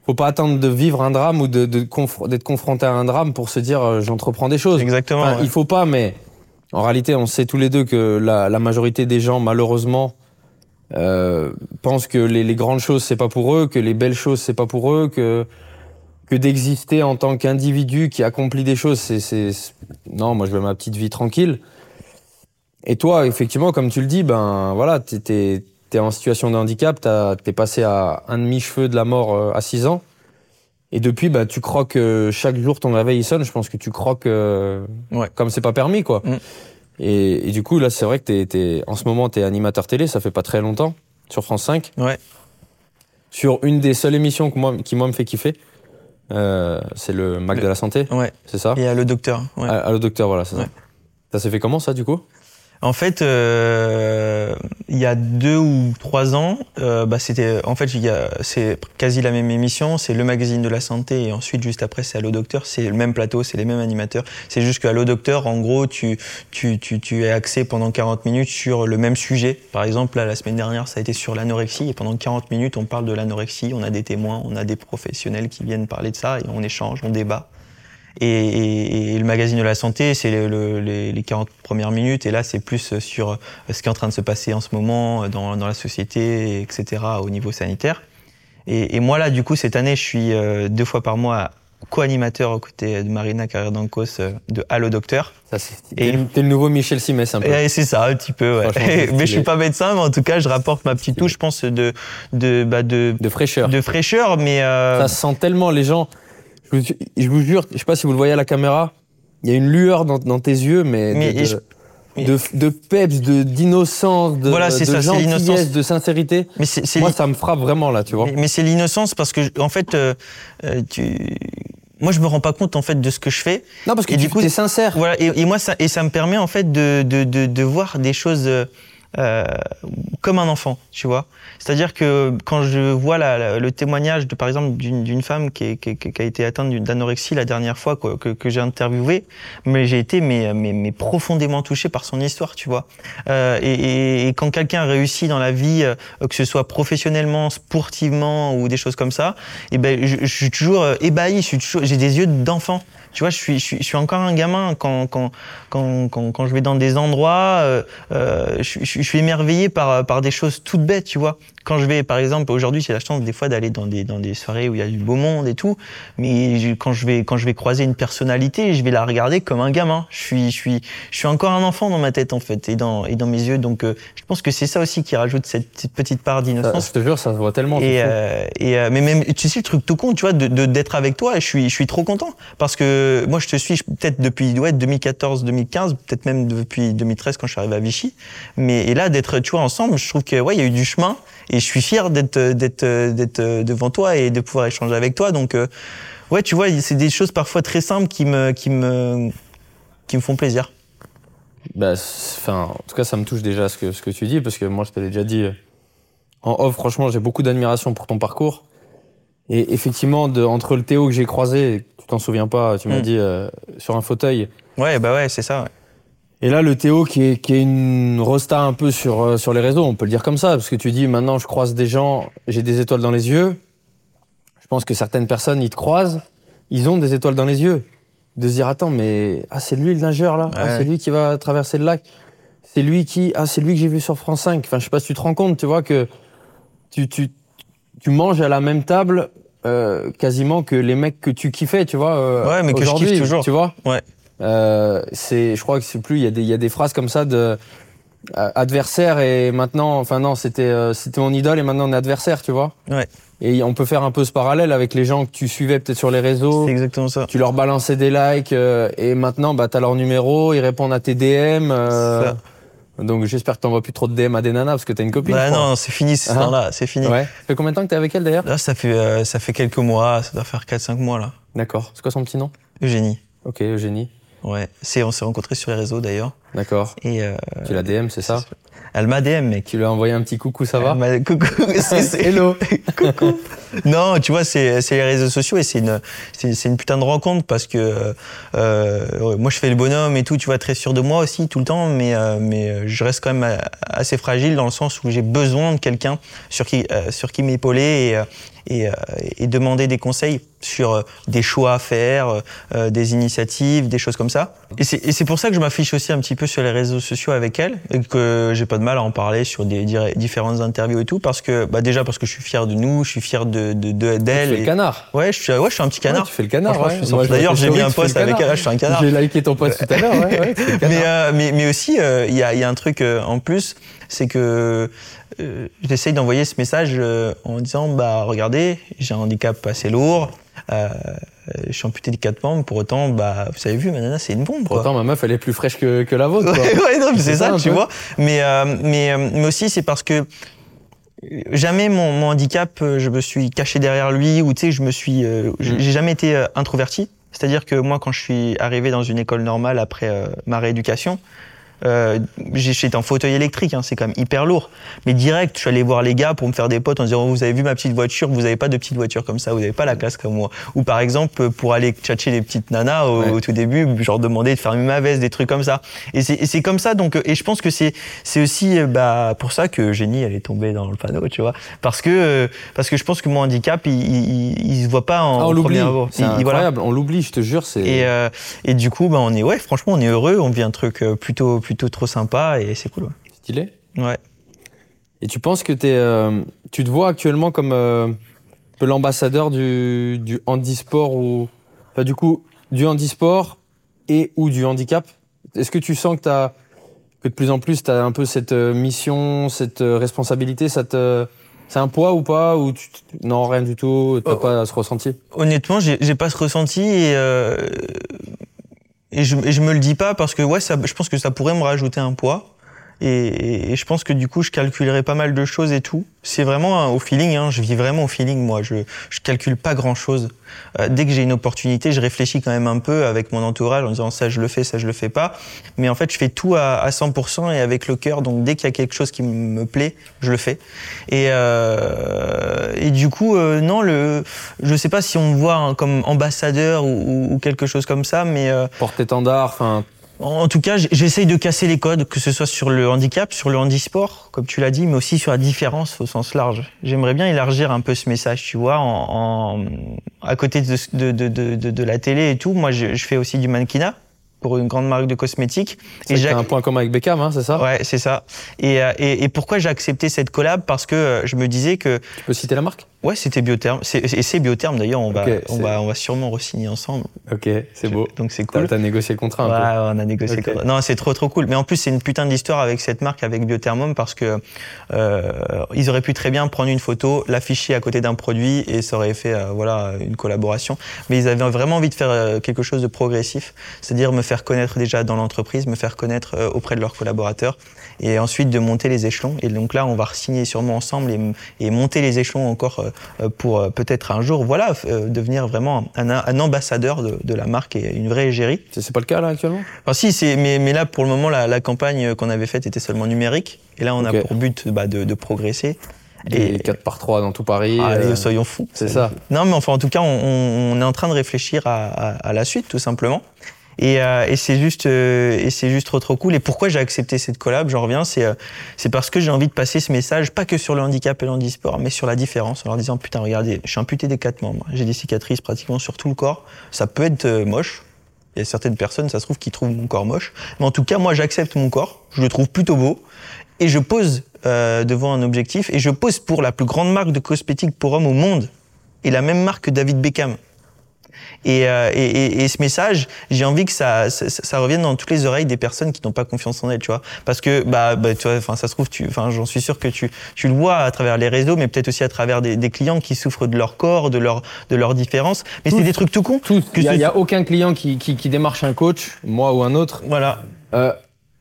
faut pas attendre de vivre un drame ou de de conf- d'être confronté à un drame pour se dire euh, j'entreprends des choses. Exactement. Enfin, ouais. Il faut pas, mais en réalité, on sait tous les deux que la, la majorité des gens, malheureusement, euh, pensent que les, les grandes choses c'est pas pour eux, que les belles choses c'est pas pour eux, que que d'exister en tant qu'individu qui accomplit des choses, c'est- non, moi je veux ma petite vie tranquille. Et toi, effectivement, comme tu le dis, ben voilà, t'es t'es t'es en situation de handicap, t'es passé à un demi cheveu de la mort euh, à 6 ans. Et depuis, bah, tu croques euh, chaque jour ton réveil il sonne. Je pense que tu croques euh, Ouais. comme c'est pas permis, quoi. Mm. Et, et du coup, là, c'est vrai que t'es, t'es- en ce moment, tu es animateur télé. Ça fait pas très longtemps sur France 5. Ouais. sur une des seules émissions que moi, qui moi me fait kiffer. Euh, c'est le Mac Le- de la santé, Ouais. c'est ça Et euh, le docteur. Ouais. Ah, Allô docteur, voilà, c'est Ouais. ça. Ça s'est fait comment ça du coup? En fait, euh, il y a deux ou trois ans, euh, bah, c'était, en fait, c'est quasi la même émission. C'est le magazine de la santé et ensuite juste après c'est Allo Docteur. C'est le même plateau, c'est les mêmes animateurs. C'est juste qu'Allo Docteur, en gros, tu, tu, tu, tu es axé pendant 40 minutes sur le même sujet. Par exemple, là, la semaine dernière, ça a été sur l'anorexie et pendant 40 minutes, on parle de l'anorexie. On a des témoins, on a des professionnels qui viennent parler de ça et on échange, on débat. Et, et- et le magazine de la santé, c'est le- le- les, les 40 premières minutes. Et là, c'est plus sur ce qui est en train de se passer en ce moment dans, dans la société, etc., au niveau sanitaire. Et, et moi, là, du coup, cette année, je suis euh, deux fois par mois co-animateur aux côtés de Marina Carrère-Dancos euh, de Allo Docteur. Ça, c'est- Et- T'es le- t'es le nouveau Michel Simès un peu. Et c'est ça, un petit peu, ouais. Mais je suis pas médecin, mais en tout cas, je rapporte ma petite touche, je pense, de, de, bah, de, De fraîcheur. de fraîcheur, mais euh, Ça se sent tellement les gens. Je vous, je vous jure, je sais pas si vous le voyez à la caméra, il y a une lueur dans, dans tes yeux, mais, Mais de, peps, d'innocence, de, Voilà, c'est de ça, c'est gentillesse, de sincérité. mais c'est c'est Moi, ça me frappe vraiment là, tu vois. Mais, mais c'est l'innocence parce que, en fait, euh, euh, tu... moi, je me rends pas compte en fait de ce que je fais. Non, parce que Et tu du coup, es sincère. Voilà, et, et moi, ça, et ça me permet en fait de, de, de, de voir des choses euh, comme un enfant, tu vois. C'est-à-dire que quand je vois le témoignage de, par exemple, d'une femme qui, a été atteinte d'anorexie la dernière fois que, j'ai interviewée, mais j'ai été mais, profondément touché par son histoire, tu vois. Euh, et, quand quelqu'un réussit dans la vie, euh, que ce soit professionnellement, sportivement ou des choses comme ça, et ben je, je suis toujours euh, ébahi, j'ai des yeux d'enfant. Tu vois, je suis, je suis, je suis encore un gamin quand, quand, quand, quand, quand je vais dans des endroits, euh, euh, je, suis émerveillé par, par des choses toutes bêtes, tu vois. Quand je vais, par exemple, aujourd'hui, j'ai la chance des fois d'aller dans des, dans des soirées où il y a du beau monde et tout, mais quand je vais, quand je vais croiser une personnalité, je vais la regarder comme un gamin. Je suis, je suis, je suis encore un enfant dans ma tête, en fait, et dans, et dans mes yeux. Donc, euh, je pense que c'est ça aussi qui rajoute cette petite- petite part d'innocence. je te jure, ça se voit tellement. Et, mais même tu sais le truc tout con tu vois de de- d'être avec toi je suis je suis trop content parce que moi je te suis peut-être depuis ouais 2014 2015 peut-être même depuis 2013 quand je suis arrivé à Vichy. Mais et là d'être tu ensemble je trouve que ouais il y a eu du chemin et je suis fier d'être d'être d'être devant toi et de pouvoir échanger avec toi. Donc euh, ouais tu vois c'est des choses parfois très simples qui me qui me qui me font plaisir. Bah, en tout cas, ça me touche déjà ce que, ce que tu dis, parce que moi, je te l'ai déjà dit euh, en off, franchement, j'ai beaucoup d'admiration pour ton parcours. Et effectivement, de, entre le Théo que j'ai croisé, tu t'en souviens pas, tu m'as Mm. dit, euh, sur un fauteuil, ouais bah ouais c'est ça ouais. et là, le Théo qui est, qui est une rosta un peu sur, euh, sur les réseaux, on peut le dire comme ça, parce que tu dis, maintenant, je croise des gens, j'ai des étoiles dans les yeux. Je pense que certaines personnes, ils te croisent, ils ont des étoiles dans les yeux. De se dire, attends, mais ah, c'est lui le nageur là, ah, c'est lui qui va traverser le lac, c'est lui qui, ah, c'est lui que j'ai vu sur France 5. Enfin, je sais pas si tu te rends compte, tu vois, que tu, tu, tu manges à la même table euh, quasiment que les mecs que tu kiffais, tu vois. euh, Ouais, mais que je kiffe toujours. Tu vois Ouais. Euh, c'est, je crois que c'est plus, il y, a des- il y a des phrases comme ça de euh, adversaire et maintenant, enfin non, c'était euh, c'était mon idole et maintenant on est adversaire, tu vois. Ouais. Et on peut faire un peu ce parallèle avec les gens que tu suivais peut-être sur les réseaux. c'est exactement ça Tu leur balançais des likes euh, et maintenant bah t'as leur numéro, ils répondent à tes DM. euh, Ça. Donc j'espère que t'envoies plus trop de DM à des nanas parce que t'as une copine. bah non c'est fini ce Hein temps-là c'est fini Ouais. Ça fait combien de temps que t'es avec elle d'ailleurs? Là, ça fait, euh, ça fait quelques mois, ça doit faire 4-5 mois, là. D'accord. C'est quoi son petit nom? Eugénie. Ok, Eugénie. Ouais. C'est, on s'est rencontrés sur les réseaux, d'ailleurs. D'accord. Et, euh, Tu l'as DM, c'est ça Elle m'a DM, mec. Tu lui as envoyé un petit coucou, ça va Coucou. C'est- Hello. non, tu vois, c'est, c'est les réseaux sociaux et c'est une, c'est, une putain de rencontre parce que, euh, ouais, moi, je fais le bonhomme et tout, tu vois, très sûr de moi aussi, tout le temps, mais, euh, mais je reste quand même euh, assez fragile dans le sens où j'ai besoin de quelqu'un sur qui, euh, sur qui m'épauler et, euh, et, euh, et demander des conseils sur euh, des choix à faire, euh, des initiatives, des choses comme ça. Et c'est, pour ça que je m'affiche aussi un petit peu sur les réseaux sociaux avec elle et que j'ai pas de mal à en parler sur des différentes interviews et tout parce que bah déjà parce que je suis fier de nous, je suis fier de de, de- Tu d'elle. fais le canard. Ouais, je suis ouais, je suis un petit canard. Ouais, tu fais le canard, ouais. D'ailleurs, j'ai mis un post avec elle, je suis un canard. J'ai liké ton post tout à l'heure, ouais. Mais, euh, mais, mais aussi, euh, il y, a, il y a un truc euh, en plus, c'est que j'essaye d'envoyer ce message euh, en disant bah regardez, j'ai un handicap assez lourd, euh, je suis amputé de quatre membres, pour autant, bah vous avez vu, ma nana, c'est une bombe. quoi. Pourtant, ma meuf, elle est plus fraîche que, que la vôtre. quoi. Ouais, ouais, non, mais C'est ça, tu peu. vois. Mais, euh, mais, euh, mais aussi, c'est parce que jamais mon, mon handicap, euh, je me suis caché derrière lui ou tu sais, je me suis, euh, j- Mm. j'ai jamais été euh, introverti. C'est-à-dire que moi, quand je suis arrivé dans une école normale après euh, ma rééducation, euh, j'étais en fauteuil électrique, hein, c'est quand même hyper lourd. Mais direct, je suis allé voir les gars pour me faire des potes en disant oh, Vous avez vu ma petite voiture? Vous n'avez pas de petite voiture comme ça, vous n'avez pas la classe comme moi. Ou par exemple, pour aller tchatcher les petites nanas au, Ouais. au tout début, genre demander de fermer ma veste, des trucs comme ça. Et c'est comme ça, donc, euh, et je pense que c'est aussi euh, bah, pour ça que Génie, elle est tombée dans le panneau, tu vois. Parce que, parce que je pense que mon handicap, il, il, il- se voit pas en Ah, on premier abord. C'est voilà. incroyable. On l'oublie, je te jure. Et, euh, et du coup, bah, on est, ouais, franchement, on est heureux, on vit un truc plutôt, plutôt trop sympa et c'est cool. stylé. Ouais. Et tu penses que t'es, euh, tu te vois actuellement comme euh, l'ambassadeur du, du handisport ou, enfin, du coup, du handisport et ou du handicap? Est-ce que tu sens que, t'as, que de plus en plus tu as un peu cette euh, mission, cette responsabilité ça te, C'est un poids ou pas Ou tu, non, rien du tout T'as Oh. pas ce ressenti Honnêtement, j'ai j'ai pas ce ressenti et, euh, et, je, et me le dis pas parce que ouais, ça, je pense que ça pourrait me rajouter un poids. Et, et- je pense que du coup, je calculerai pas mal de choses et tout. C'est vraiment un- au feeling, hein, je vis vraiment au feeling, moi. Je, je calcule pas grand chose. dès que j'ai une opportunité, je réfléchis quand même un peu avec mon entourage en disant ça, je le fais, ça, je le fais pas. Mais en fait, je fais tout à, à 100% et avec le cœur. Donc dès qu'il y a quelque chose qui me plaît, je le fais. Et, euh, et du coup, euh, non, le, je sais pas si on me voit hein, comme ambassadeur ou, ou- ou quelque chose comme ça, mais euh, Porte-étendard, enfin. En tout cas, j'essaye de casser les codes, que ce soit sur le handicap, sur le handisport, comme tu l'as dit, mais aussi sur la différence au sens large. J'aimerais bien élargir un peu ce message, tu vois, en, en- à côté de, de, de, de, la télé et tout. Moi, je, je fais aussi du mannequinat pour une grande marque de cosmétiques. Et j'ai- un point commun avec Beckham, hein, c'est ça? Ouais, c'est ça. Et, euh, et, et pourquoi j'ai accepté cette collab? Parce que euh, je me disais que Tu peux citer la marque? Ouais, c'était Biotherm. C'est- Et c'est Biotherm d'ailleurs. On va, on va, on va sûrement re-signer ensemble. Ok, c'est beau. Donc c'est cool. t'as négocié le contrat un peu. Ouais, on a négocié. Ok. quoi. Non, c'est trop trop cool. Mais en plus, c'est une putain d'histoire avec cette marque, avec Biothermum, parce que euh, ils auraient pu très bien prendre une photo, l'afficher à côté d'un produit, et ça aurait fait euh, voilà une collaboration. Mais ils avaient vraiment envie de faire euh, quelque chose de progressif, c'est-à-dire me faire connaître déjà dans l'entreprise, me faire connaître euh, auprès de leurs collaborateurs, et ensuite de monter les échelons. Et donc là, on va signer sûrement ensemble et, et monter les échelons encore pour euh, peut-être un jour, voilà, euh, devenir vraiment un, un ambassadeur de, de la marque et une vraie égérie. C'est pas le cas là actuellement? Enfin, si, mais, mais là, pour le moment, la, la campagne qu'on avait faite était seulement numérique. Et là, on a pour but bah, de, de progresser. Et Et 4 par 3 dans tout Paris. Allez, euh, soyons fous. c'est ça. Non, mais enfin, en tout cas, on, on- on est en train de réfléchir à, à- à la suite, tout simplement. Et, euh, et c'est juste, euh, c'est juste trop trop cool. Et pourquoi j'ai accepté cette collab J'en reviens, c'est, euh, c'est parce que j'ai envie de passer ce message, pas que sur le handicap et le handisport, mais sur la différence, en leur disant putain, regardez, je suis amputé des quatre membres, j'ai des cicatrices pratiquement sur tout le corps. Ça peut être moche. Il y a certaines personnes, ça se trouve, qui trouvent mon corps moche. Mais en tout cas, moi, j'accepte mon corps. Je le trouve plutôt beau. Et je pose devant un objectif. Et je pose pour la plus grande marque de cosmétiques pour hommes au monde. Et la même marque que David Beckham. Et, euh, et, et- et ce message, j'ai envie que ça, ça, ça revienne dans toutes les oreilles des personnes qui n'ont pas confiance en elles, tu vois. Parce que, bah, bah tu vois, enfin, ça se trouve, tu, enfin, j'en suis sûr que tu, tu le vois à travers les réseaux, mais peut-être aussi à travers des, des clients qui souffrent de leur corps, de leur, de leurs différences. Mais c'est des trucs tout. Que Il ce- n'y a, aucun client qui, qui, qui démarche un coach, moi ou un autre, Voilà. euh,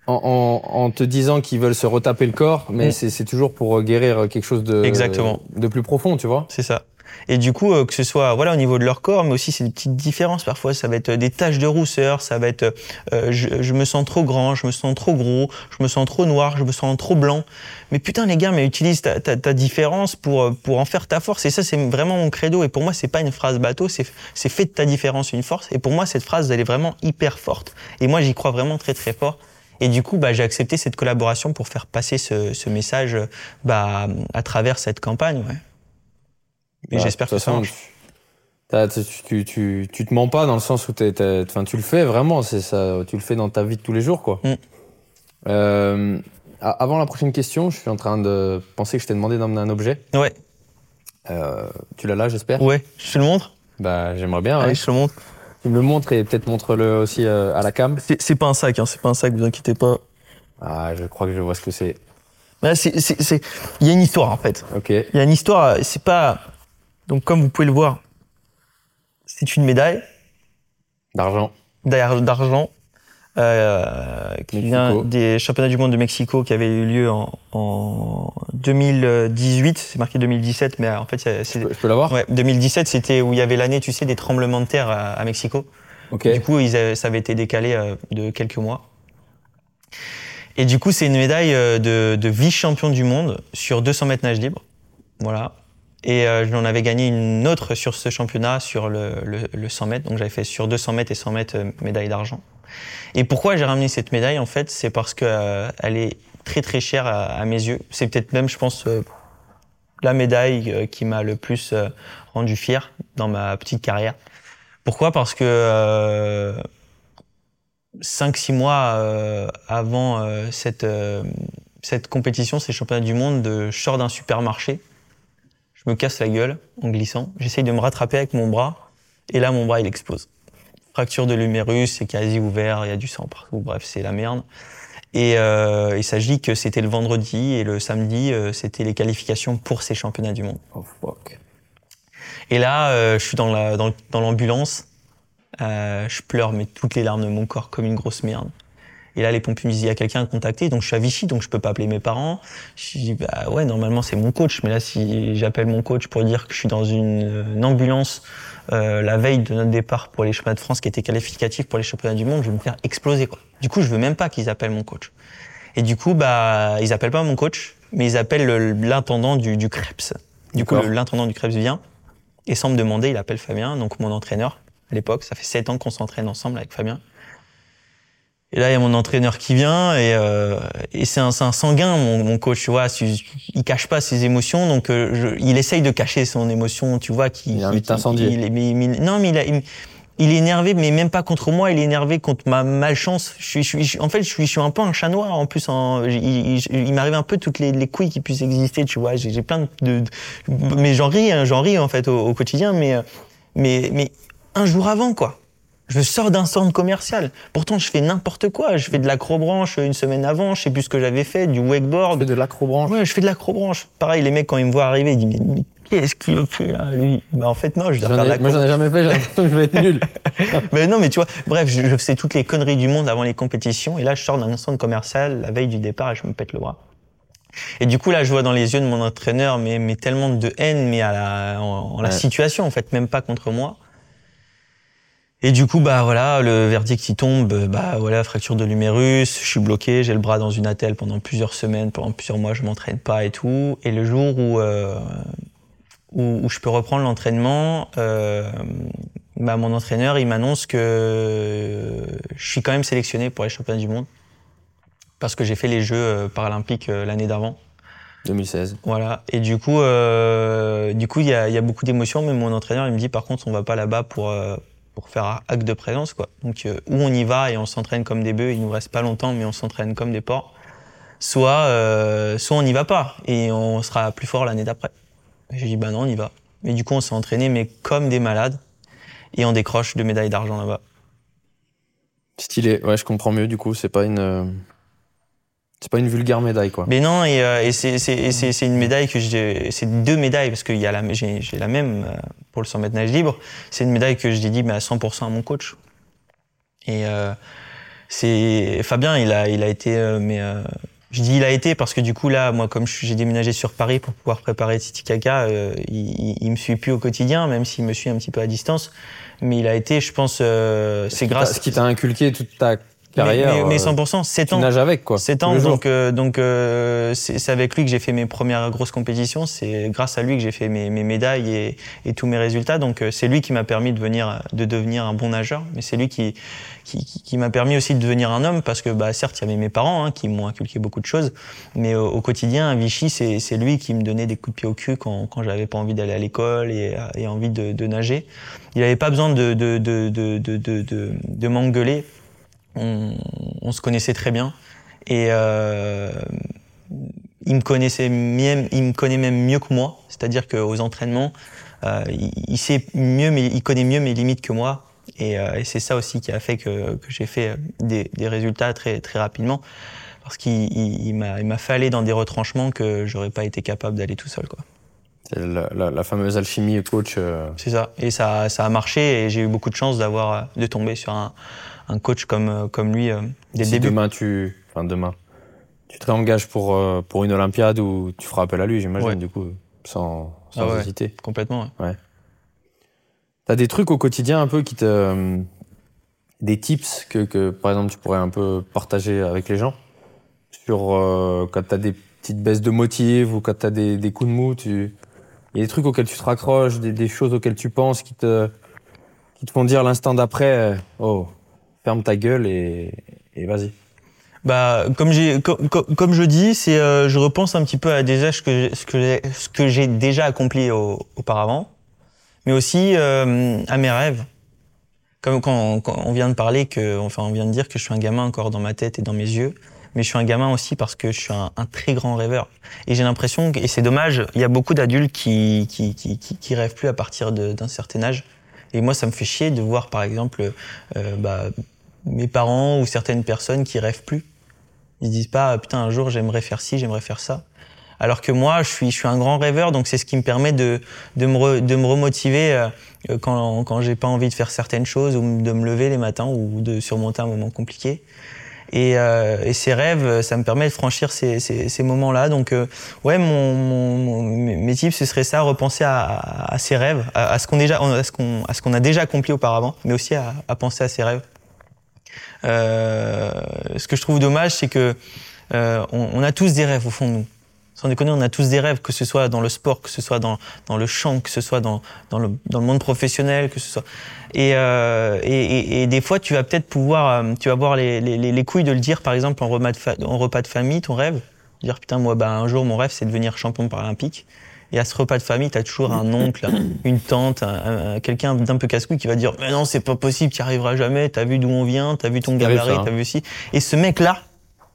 en, en, en te disant qu'ils veulent se retaper le corps, mais Mm. c'est c'est toujours pour guérir quelque chose de, Exactement. de plus profond, tu vois. C'est ça. Et du coup, euh, que ce soit voilà au niveau de leur corps, mais aussi c'est des petites différences. Parfois, ça va être des taches de rousseur, ça va être euh, je, je me sens trop grand, je me sens trop gros, je me sens trop noir, je me sens trop blanc. Mais putain les gars, mais utilise ta, ta, ta différence pour euh, pour en faire ta force. Et ça, c'est vraiment mon credo. Et pour moi, c'est pas une phrase bateau, c'est c'est fait de ta différence une force. Et pour moi, cette phrase, elle est vraiment hyper forte. Et moi, j'y crois vraiment très très fort. Et du coup, bah, j'ai accepté cette collaboration pour faire passer ce, ce message bah, à travers cette campagne. Ouais. Et Bah, j'espère que ça marche. Tu, tu, tu, tu te mens pas dans le sens où t'es- enfin, tu le fais vraiment, c'est ça, tu le fais dans ta vie de tous les jours, quoi. Mm. Euh, avant la prochaine question, je suis en train de penser que je t'ai demandé d'emmener un objet. Ouais, Euh, tu l'as là, j'espère? Ouais, je te le montre? Bah, j'aimerais bien. Allez, ouais. je te le montre. Tu me le montres et peut-être montre-le aussi euh, à la cam. C'est pas un sac, hein, c'est pas un sac, vous inquiétez pas. Ah, je crois que je vois ce que c'est. C'est- c'est- Il y a une histoire en fait. Ok. Il y a une histoire, c'est pas. Donc, comme vous pouvez le voir, c'est une médaille D'argent. d'argent euh, qui vient des championnats du monde de Mexico qui avaient eu lieu en, en 2018. C'est marqué 2017, mais en fait, c'est. Je peux, peux l'avoir? Ouais, 2017, c'était où il y avait l'année, tu sais, des tremblements de terre à, à Mexico. Ok. Du coup, ils avaient- ça avait été décalé euh, de quelques mois. Et du coup, c'est une médaille euh, de, de vice-champion du monde sur 200 mètres nage libre. Voilà. Et euh, j'en avais gagné une autre sur ce championnat, sur le, le, le 100 mètres. Donc j'avais fait sur 200 mètres et 100 mètres euh, médaille d'argent. Et pourquoi j'ai ramené cette médaille En fait, c'est parce que euh, elle est très très chère à, mes yeux. C'est peut-être même, je pense, la médaille qui m'a le plus rendu fier dans ma petite carrière. Pourquoi? Parce que euh, 5-6 mois avant cette, cette compétition, ces championnats du monde, de, je sors d'un supermarché, je me casse la gueule en glissant, j'essaye de me rattraper avec mon bras, et là mon bras il explose. Fracture de l'humérus, c'est quasi ouvert, il y a du sang partout, bref c'est la merde. Et euh, il s'agit que c'était le vendredi et le samedi, euh, c'était les qualifications pour ces championnats du monde. Oh fuck. Et là, euh, je suis dans la- dans, dans l'ambulance. Je pleure, mais toutes les larmes de mon corps, comme une grosse merde. Et là, les pompiers me disent, il y a quelqu'un à contacter. Donc, je suis à Vichy, donc je peux pas appeler mes parents. Je dis, bah ouais, normalement, c'est mon coach. Mais là, si j'appelle mon coach pour dire que je suis dans une, une ambulance euh, la veille de notre départ pour les championnats de France, qui était qualificatif pour les championnats du monde, je vais me faire exploser, quoi. Du coup, je veux même pas qu'ils appellent mon coach. Et du coup, bah, ils appellent pas mon coach, mais ils appellent le- l'intendant du, du Krebs. Du coup, l'intendant du Krebs vient et sans me demander, il appelle Fabien, donc mon entraîneur à l'époque. Ça fait sept ans qu'on s'entraîne ensemble avec Fabien. Et là, il y a mon entraîneur qui vient et, euh, et c'est un, c'est un sanguin, mon, mon coach, tu vois. Il cache pas ses émotions, donc euh, je- il essaye de cacher son émotion, tu vois. Qui, Il a envie de Non, mais il, a- il- il est énervé, mais même pas contre moi. Il est énervé contre ma malchance. Je suis, je suis- en fait, je suis, je suis un peu un chat noir. En plus, en, il, il- il m'arrive un peu toutes les, les couilles qui puissent exister, tu vois. J'ai j'ai plein de, de- mais j'en ris, hein, j'en ris en fait au, au quotidien, mais, mais, mais un jour avant, quoi. Je sors d'un centre commercial. Pourtant, je fais n'importe quoi. Je fais de l'acrobranche une semaine avant. Je sais plus ce que j'avais fait, du wakeboard. de l'acrobranche. Ouais, je fais de l'acrobranche. Pareil, les mecs, quand ils me voient arriver, ils disent, mais, qu'est-ce qu'il fait là, lui? Bah, en fait, non, je dois faire de Moi, j'en ai jamais fait, j'ai l'impression que je vais être nul. Mais non, mais tu vois, bref, je, je faisais toutes les conneries du monde avant les compétitions. Et là, je sors d'un centre commercial la veille du départ et je me pète le bras. Et du coup, là, je vois dans les yeux de mon entraîneur, mais, mais tellement de haine, mais à la, en, en la situation, en fait, même pas contre moi. Et du coup, bah voilà, le verdict il tombe, bah voilà, fracture de l'humérus, je suis bloqué, j'ai le bras dans une attelle pendant plusieurs semaines, pendant plusieurs mois, je m'entraîne pas et tout. Et le jour où euh, où, où je peux reprendre l'entraînement, euh, bah mon entraîneur il m'annonce que je suis quand même sélectionné pour les championnats du monde parce que j'ai fait les Jeux euh, paralympiques euh, l'année d'avant. 2016. Voilà. Et du coup, euh, du coup, il y a, y a beaucoup d'émotions, mais mon entraîneur, il me dit, par contre, on va pas là-bas pour euh, pour faire acte de présence, quoi. Donc, euh, où on y va et on s'entraîne comme des bœufs. Il nous reste pas longtemps, mais on s'entraîne comme des porcs. Soit, euh, soit on n'y va pas et on sera plus fort l'année d'après. J'ai dit, bah non, on y va. Mais du coup, on s'est entraîné, mais comme des malades, et on décroche deux médailles d'argent là-bas. Stylé. Ouais, je comprends mieux, du coup. C'est pas une. C'est pas une vulgaire médaille, quoi. Mais non, et, euh, et c'est- une médaille que j'ai. C'est deux médailles, parce que y a la- j'ai la même euh, pour le 100 mètres nage libre. C'est une médaille que j'ai dit mais à 100% à mon coach. Et euh, c'est. Fabien, il a, il a été. euh, mais euh, je dis il a été parce que du coup, là, moi, comme je j'ai déménagé sur Paris pour pouvoir préparer Titicaca, euh, il, il, me suit plus au quotidien, même s'il me suit un petit peu à distance. Mais il a été, je pense, euh, c'est grâce. Ce qui t'a inculqué toute ta carrière. mais, mais euh, 100%, 7 Tu ans. nages avec, quoi. 7 tous ans, les jours. donc, euh, donc euh, c'est avec lui que j'ai fait mes premières grosses compétitions. C'est grâce à lui que j'ai fait mes, mes médailles et, et tous mes résultats. Donc euh, c'est lui qui m'a permis de, venir, de devenir un bon nageur, mais c'est lui qui, qui, qui- qui m'a permis aussi de devenir un homme parce que bah, certes, il y avait mes parents hein, qui m'ont inculqué beaucoup de choses, mais au, au quotidien, à Vichy, c'est lui qui me donnait des coups de pied au cul quand, quand j'avais pas envie d'aller à l'école et, et envie de, de nager. Il n'avait pas besoin de, de, de, de m'engueuler. On, on se connaissait très bien. Et euh, il me connaissait même, il me connaît même mieux que moi. C'est-à-dire qu'aux entraînements, euh, il, il sait mieux, mais il connaît mieux mes limites que moi. Et, euh, et c'est ça aussi qui a fait que, que j'ai fait des, des résultats très très rapidement, parce qu'il il, il m'a fait aller dans des retranchements que j'aurais pas été capable d'aller tout seul, quoi. C'est la, la- la fameuse alchimie coach. euh, C'est ça. Et ça, ça a marché et j'ai eu beaucoup de chance d'avoir, de tomber sur un, un coach comme, comme lui dès si le début. demain tu, enfin demain, tu te réengages pour pour une Olympiade ou tu feras appel à lui, j'imagine Ouais. du coup, sans sans Ah ouais. hésiter. Complètement. ouais. T'as des trucs au quotidien un peu qui te. euh, des tips que, que, par exemple, tu pourrais un peu partager avec les gens? Sur euh, quand t'as des petites baisses de motive ou quand t'as des, des coups de mou, tu. Il y a des trucs auxquels tu te raccroches, des, des choses auxquelles tu penses qui te, qui te font dire l'instant d'après euh, Oh, ferme ta gueule et, vas-y. Bah, comme je dis, euh, je repense un petit peu à des âges que ce que ce que j'ai déjà accompli au- auparavant, mais aussi euh, à mes rêves. Comme quand, on vient de parler que, vient de dire que je suis un gamin encore dans ma tête et dans mes yeux, mais je suis un gamin aussi parce que je suis un, très grand rêveur. Et j'ai l'impression, et c'est dommage, il y a beaucoup d'adultes qui, qui, qui, qui, rêvent plus à partir d'un certain âge. Et moi, ça me fait chier de voir, par exemple, euh, bah, mes parents ou certaines personnes qui rêvent plus. Ils se disent pas ah, putain un jour j'aimerais faire ci, j'aimerais faire ça. Alors que moi je suis je suis un grand rêveur donc c'est ce qui me permet de de me re- de me remotiver euh, quand quand j'ai pas envie de faire certaines choses ou de me lever les matins ou de surmonter un moment compliqué. Et, euh, et ces rêves, ça me permet de franchir ces, ces, ces moments-là. Donc, euh, ouais, mon, mon, mes tips, ce serait ça, repenser à, à, à ces rêves, à, à ce qu'on ce qu'on a déjà accompli auparavant, mais aussi à, à penser à ces rêves. Euh, ce que je trouve dommage, c'est que euh, on, a tous des rêves au fond de nous. Sans déconner, on a tous des rêves, que ce soit dans le sport, que ce soit dans, dans le chant, que ce soit dans, dans, le, dans le monde professionnel, que ce soit. Et, euh, et, et, des fois, tu vas peut-être pouvoir, tu vas avoir les, les, les couilles de le dire, par exemple, en repas de, en repas de famille, ton rêve. Dire, putain, moi, bah, un jour, mon rêve, c'est de devenir champion paralympique. Et à ce repas de famille, tu as toujours un oncle, une tante, un- un- quelqu'un d'un peu casse-couille qui va dire Mais non, c'est pas possible, tu n'y arriveras jamais, t'as vu d'où on vient, t'as vu ton gabarit, hein. t'as vu ci. Et ce mec-là,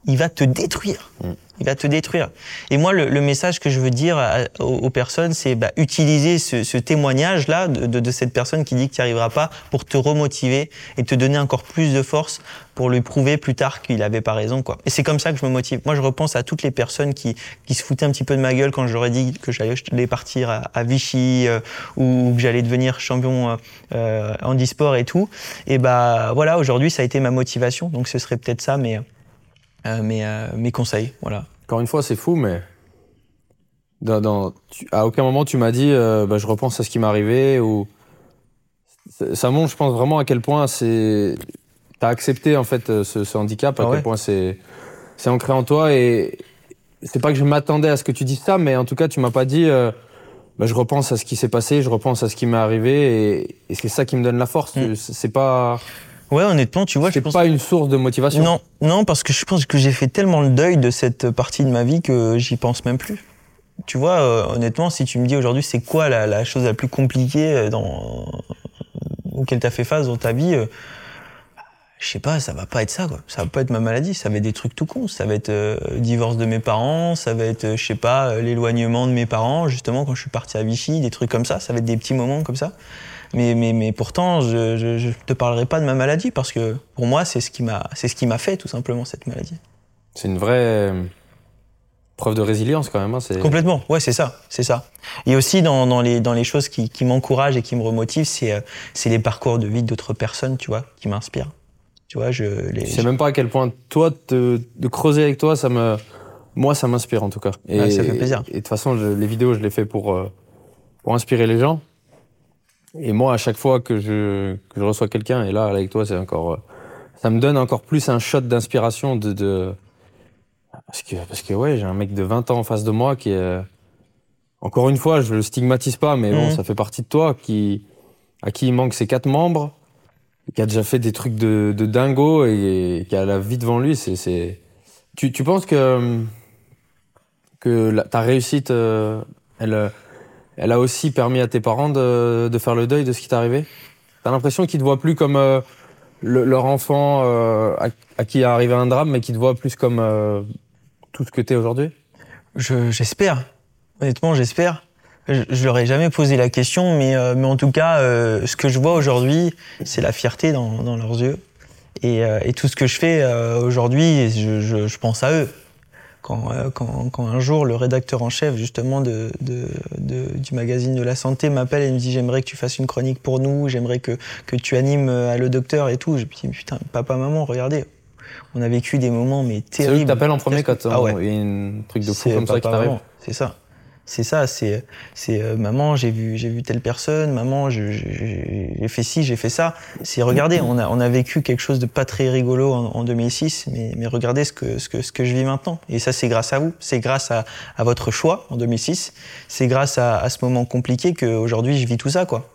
il va te détruire. Il va te détruire. Et moi, le, le message que je veux dire à- aux, aux personnes, c'est bah, utiliser ce, ce témoignage-là de, de- de cette personne qui dit que tu n'y arriveras pas pour te remotiver et te donner encore plus de force pour lui prouver plus tard qu'il avait pas raison. Quoi. Et c'est comme ça que je me motive. Moi, je repense à toutes les personnes qui, qui se foutaient un petit peu de ma gueule quand j'aurais dit que j'allais partir à, à Vichy euh, ou que j'allais devenir champion euh, euh, handisport et tout. Et bah voilà, aujourd'hui, ça a été ma motivation. Donc ce serait peut-être ça, mais, euh, mes, euh, mes conseils. Voilà. Encore une fois, c'est fou, mais dans, dans- tu- à aucun moment tu m'as dit euh, bah, je repense à ce qui m'est arrivé ou ça- montre, je pense vraiment à quel point c'est t'as accepté en fait euh, ce, ce handicap, à Ah quel point c'est c'est ancré en toi et c'est pas que je m'attendais à ce que tu dises ça, mais en tout cas tu m'as pas dit euh, bah, je repense à ce qui s'est passé, je repense à ce qui m'est arrivé et, et c'est ça qui me donne la force. Mm. C'est pas Ouais, honnêtement, tu vois, je c'est pense. pas une source de motivation? Non, non, parce que je pense que j'ai fait tellement le deuil de cette partie de ma vie que j'y pense même plus. Tu vois, euh, honnêtement, si tu me dis aujourd'hui c'est quoi la, la chose la plus compliquée euh, dans auquel tu as fait face dans ta vie, euh, je sais pas, ça va pas être ça, quoi. Ça va pas être ma maladie, ça va être des trucs tout cons. Ça va être euh, le divorce de mes parents, ça va être, je sais pas, l'éloignement de mes parents, justement, quand je suis parti à Vichy, des trucs comme ça. Ça va être des petits moments comme ça. Mais, mais, mais pourtant, je, je te parlerai pas de ma maladie parce que pour moi, c'est ce qui m'a, c'est ce qui m'a fait, tout simplement, cette maladie. C'est une vraie euh, preuve de résilience quand même. hein, Complètement, ouais, c'est ça, c'est ça. Et aussi dans, dans, les, dans les choses qui, qui m'encouragent et qui me remotivent, c'est, euh, c'est les parcours de vie d'autres personnes, tu vois, qui m'inspirent. Tu vois, je les. Je sais même pas à quel point toi te- de creuser avec toi, ça me, moi ça m'inspire en tout cas. Et, Ouais, ça fait plaisir. Et, de toute façon, je- les vidéos, je les fais pour euh, pour inspirer les gens. Et moi, à chaque fois que je que je reçois quelqu'un, et là avec toi, c'est encore, euh, ça me donne encore plus un shot d'inspiration de, de parce que parce que ouais, j'ai un mec de 20 ans en face de moi qui est encore une fois, je le stigmatise pas, mais bon, Mhm. ça fait partie de toi qui à qui il manque ses quatre membres qui a déjà fait des trucs de, de dingo et, qui a la vie devant lui, c'est, c'est... Tu, tu penses que, que la- ta réussite, euh, elle, elle a aussi permis à tes parents de, de faire le deuil de ce qui t'est arrivé? T'as l'impression qu'ils te voient plus comme euh, le- leur enfant euh, à, qui est arrivé un drame, mais qu'ils te voient plus comme euh, tout ce que t'es aujourd'hui? Je- j'espère. Honnêtement, j'espère. Je, je leur ai jamais posé la question, mais, euh, mais en tout cas, euh, ce que je vois aujourd'hui, c'est la fierté dans, dans leurs yeux. Et, euh, et tout ce que je fais aujourd'hui, je, je pense à eux. Quand, euh, quand, quand, un jour le rédacteur en chef justement de, de, de du magazine de la santé m'appelle et me dit j'aimerais que tu fasses une chronique pour nous, j'aimerais que, que tu animes à le docteur et tout. Je me dis putain, papa, maman, regardez, on a vécu des moments mais terribles. C'est eux qui t'appellent en premier quand ah ouais. il y a un truc de fou comme ça qui t'arrive. C'est ça. C'est ça, c'est c'est euh, maman, j'ai vu j'ai vu telle personne, maman, j'ai fait ci, j'ai fait ça. C'est regardez, on a on a vécu quelque chose de pas très rigolo en, en 2006, mais mais regardez ce que ce que ce que je vis maintenant. Et ça c'est grâce à vous, c'est grâce à, à votre choix en 2006, c'est grâce à, à ce moment compliqué que aujourd'hui je vis tout ça quoi.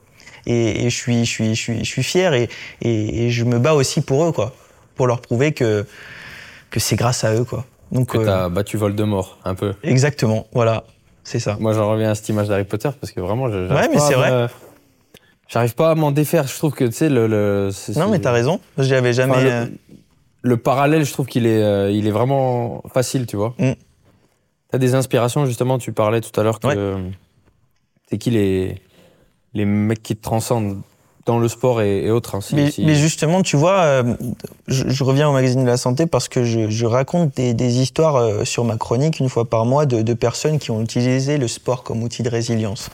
Et, et je suis je suis je suis je suis fier et, et et je me bats aussi pour eux quoi, pour leur prouver que que c'est grâce à eux quoi. Donc que t'as battu Voldemort un peu. Exactement, voilà. C'est ça. Moi, j'en reviens à cette image d'Harry Potter parce que vraiment, je. Ouais, mais c'est vrai. J'arrive pas à m'en défaire. Je trouve que, tu sais, le. le non, mais t'as raison. J'y avais jamais. Enfin, le, le, parallèle, je trouve qu'il est, euh, il est vraiment facile, tu vois. Mm. T'as des inspirations, justement. Tu parlais tout à l'heure que. Ouais. C'est qui les, les mecs qui te transcendent dans le sport et, et autres. Hein, si, mais, si... mais, justement, tu vois, euh, je, je, reviens au magazine de la santé parce que je, je raconte des, des, histoires euh, sur ma chronique une fois par mois de, de, personnes qui ont utilisé le sport comme outil de résilience.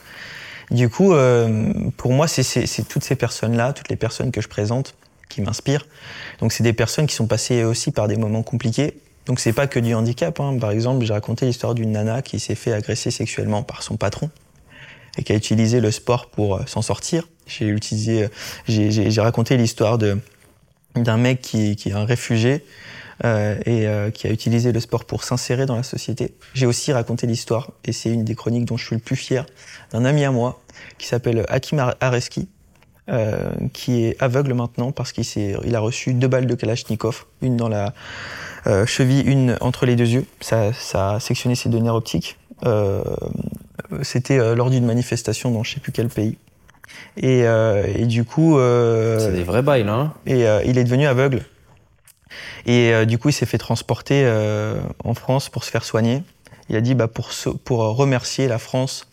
Du coup, euh, pour moi, c'est toutes ces personnes-là, toutes les personnes que je présente, qui m'inspirent. Donc, c'est des personnes qui sont passées aussi par des moments compliqués. Donc, c'est pas que du handicap. Hein. Par exemple, j'ai raconté l'histoire d'une nana qui s'est fait agresser sexuellement par son patron et qui a utilisé le sport pour s'en sortir. J'ai utilisé, j'ai raconté l'histoire de d'un mec qui, qui, est un réfugié euh, et euh, qui a utilisé le sport pour s'insérer dans la société. J'ai aussi raconté l'histoire, et c'est une des chroniques dont je suis le plus fier, d'un ami à moi qui s'appelle Hakim Areski, euh, qui est aveugle maintenant parce qu'il il a reçu deux balles de Kalachnikov, une dans la euh, cheville, une entre les deux yeux. Ça, ça a sectionné ses deux nerfs optiques. Euh, C'était lors d'une manifestation dans je sais plus quel pays. Et, euh, et, du coup. Euh, c'est des vrais bails, là. Hein et euh, il est devenu aveugle. Et euh, du coup, il s'est fait transporter euh, en France pour se faire soigner. Il a dit bah, pour, pour remercier la France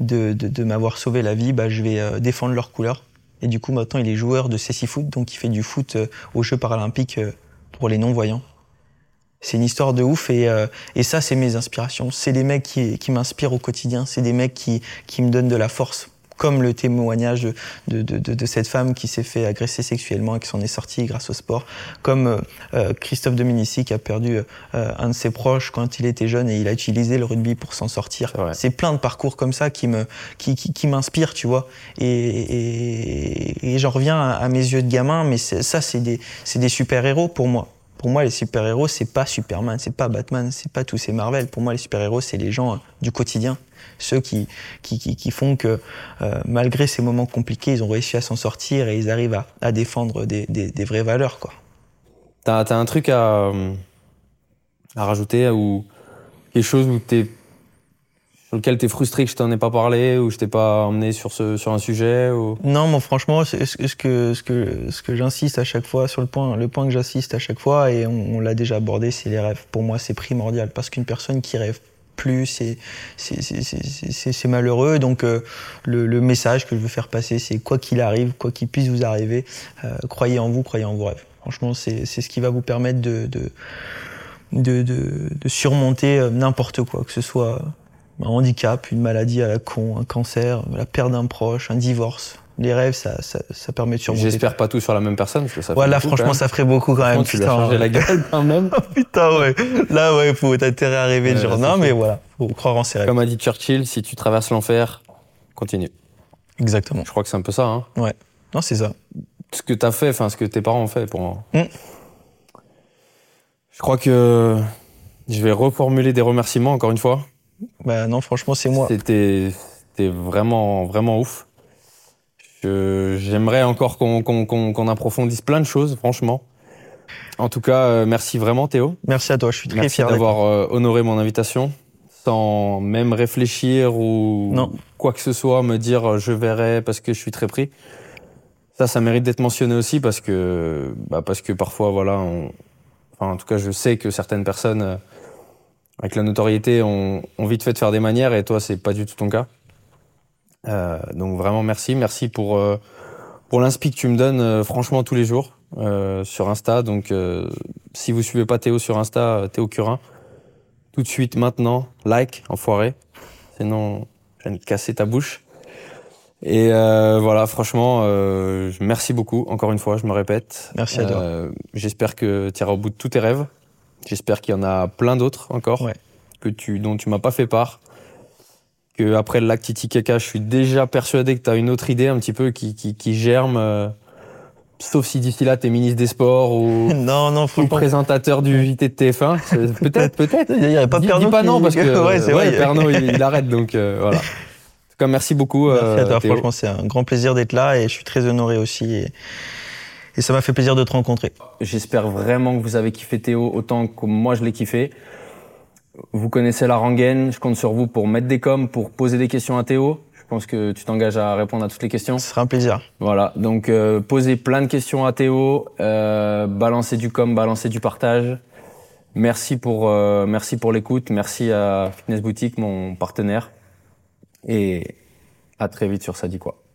de, de, de m'avoir sauvé la vie, bah, je vais défendre leur couleur. Et du coup, maintenant, il est joueur de Céci Foot, donc il fait du foot aux Jeux paralympiques pour les non-voyants. C'est une histoire de ouf et, euh, et ça, c'est mes inspirations. C'est des mecs qui, qui m'inspirent au quotidien. C'est des mecs qui, qui me donnent de la force comme le témoignage de, de, de, de cette femme qui s'est fait agresser sexuellement et qui s'en est sortie grâce au sport, comme euh, Christophe Dominici qui a perdu euh, un de ses proches quand il était jeune et il a utilisé le rugby pour s'en sortir. C'est plein de parcours comme ça qui me qui, qui, qui m'inspirent, tu vois. Et, et, et j'en reviens à, à, mes yeux de gamin, mais ça c'est des c'est des super héros pour moi. Pour moi, les super-héros, c'est pas Superman, c'est pas Batman, c'est pas tous ces Marvel. Pour moi, les super-héros, c'est les gens du quotidien. Ceux qui, font que, euh, malgré ces moments compliqués, ils ont réussi à s'en sortir et ils arrivent à, défendre des, vraies valeurs, quoi. T'as as un truc à, à rajouter ou quelque chose où t'es sur lequel tu es frustré que je t'en ai pas parlé ou je t'ai pas emmené sur, ce, sur un sujet ou... Non, moi franchement, ce que, ce que, ce que j'insiste à chaque fois, sur le point, le point que j'insiste à chaque fois, et on, l'a déjà abordé, c'est les rêves. Pour moi, c'est primordial parce qu'une personne qui rêve plus, c'est malheureux. Donc euh, le, le, message que je veux faire passer, c'est quoi qu'il arrive, quoi qu'il puisse vous arriver, euh, croyez en vous, croyez en vos rêves. Franchement, c'est ce qui va vous permettre de, de, de, de, de surmonter euh, n'importe quoi, que ce soit un handicap, une maladie à la con, un cancer, la perte d'un proche, un divorce. Les rêves, ça, ça, ça permet de surmonter. J'espère pas tout sur la même personne. Parce que ça ouais, là, beaucoup, franchement, ça ferait beaucoup quand même. Tu lui as changé la gueule quand même. oh, putain, ouais. Là, ouais, faut intérêt à rêver. Ouais, genre, non, mais voilà, faut croire en ses rêves. Comme a dit Churchill, si tu traverses l'enfer, continue. Exactement. Je crois que c'est un peu ça. Hein. Ouais. Non, c'est ça. Ce que t'as fait, enfin, ce que tes parents ont fait pour moi. Mm. Je crois que je vais reformuler des remerciements encore une fois. Bah non, franchement, c'est moi. C'était vraiment, vraiment ouf. J'aimerais encore qu'on qu qu approfondisse plein de choses, franchement. En tout cas, euh, merci vraiment Théo. Merci à toi, je suis très merci fier d'avoir euh, honoré mon invitation sans même réfléchir ou non. quoi que ce soit, me dire euh, je verrai parce que je suis très pris. Ça, ça mérite d'être mentionné aussi parce que, bah, parce que parfois, voilà, on... enfin, en tout cas, je sais que certaines personnes avec la notoriété ont, ont vite fait de faire des manières et toi, c'est pas du tout ton cas. Euh, donc vraiment merci, merci pour euh, pour l'inspi que tu me donnes euh, franchement tous les jours euh, sur Insta. Donc si vous suivez pas Théo sur Insta, Théo Curin, tout de suite, maintenant, like, enfoiré. Sinon, je viens de casser ta bouche. Et euh, voilà, franchement, euh, merci beaucoup. Encore une fois, je me répète. Merci à toi. Euh, J'espère que tu iras au bout de tous tes rêves. J'espère qu'il y en a plein d'autres encore Ouais. que tu, dont tu m'as pas fait part. Que après le lac Titicaca, je suis déjà persuadé que tu as une autre idée un petit peu qui, qui, qui germe. euh, sauf si d'ici là, tu es ministre des Sports ou, Non, non, ou franchement. présentateur du JT de TF1. C'est- Peut-être, peut-être. Il n'y aurait pas Pernod dis pas non parce que ouais, vrai. Pernod, il, il arrête donc euh, voilà. En tout cas, merci beaucoup. Merci à euh, toi. Franchement, c'est un grand plaisir d'être là et je suis très honoré aussi. Et, et ça m'a fait plaisir de te rencontrer. J'espère vraiment que vous avez kiffé Théo autant que moi je l'ai kiffé. Vous connaissez la rengaine, je compte sur vous pour mettre des coms, pour poser des questions à Théo. Je pense que tu t'engages à répondre à toutes les questions. Ce sera un plaisir. Voilà, donc euh, posez plein de questions à Théo, euh, balancez du com, balancez du partage. Merci pour, euh, merci pour l'écoute, merci à Fitness Boutique, mon partenaire. Et à très vite sur Ça dit quoi.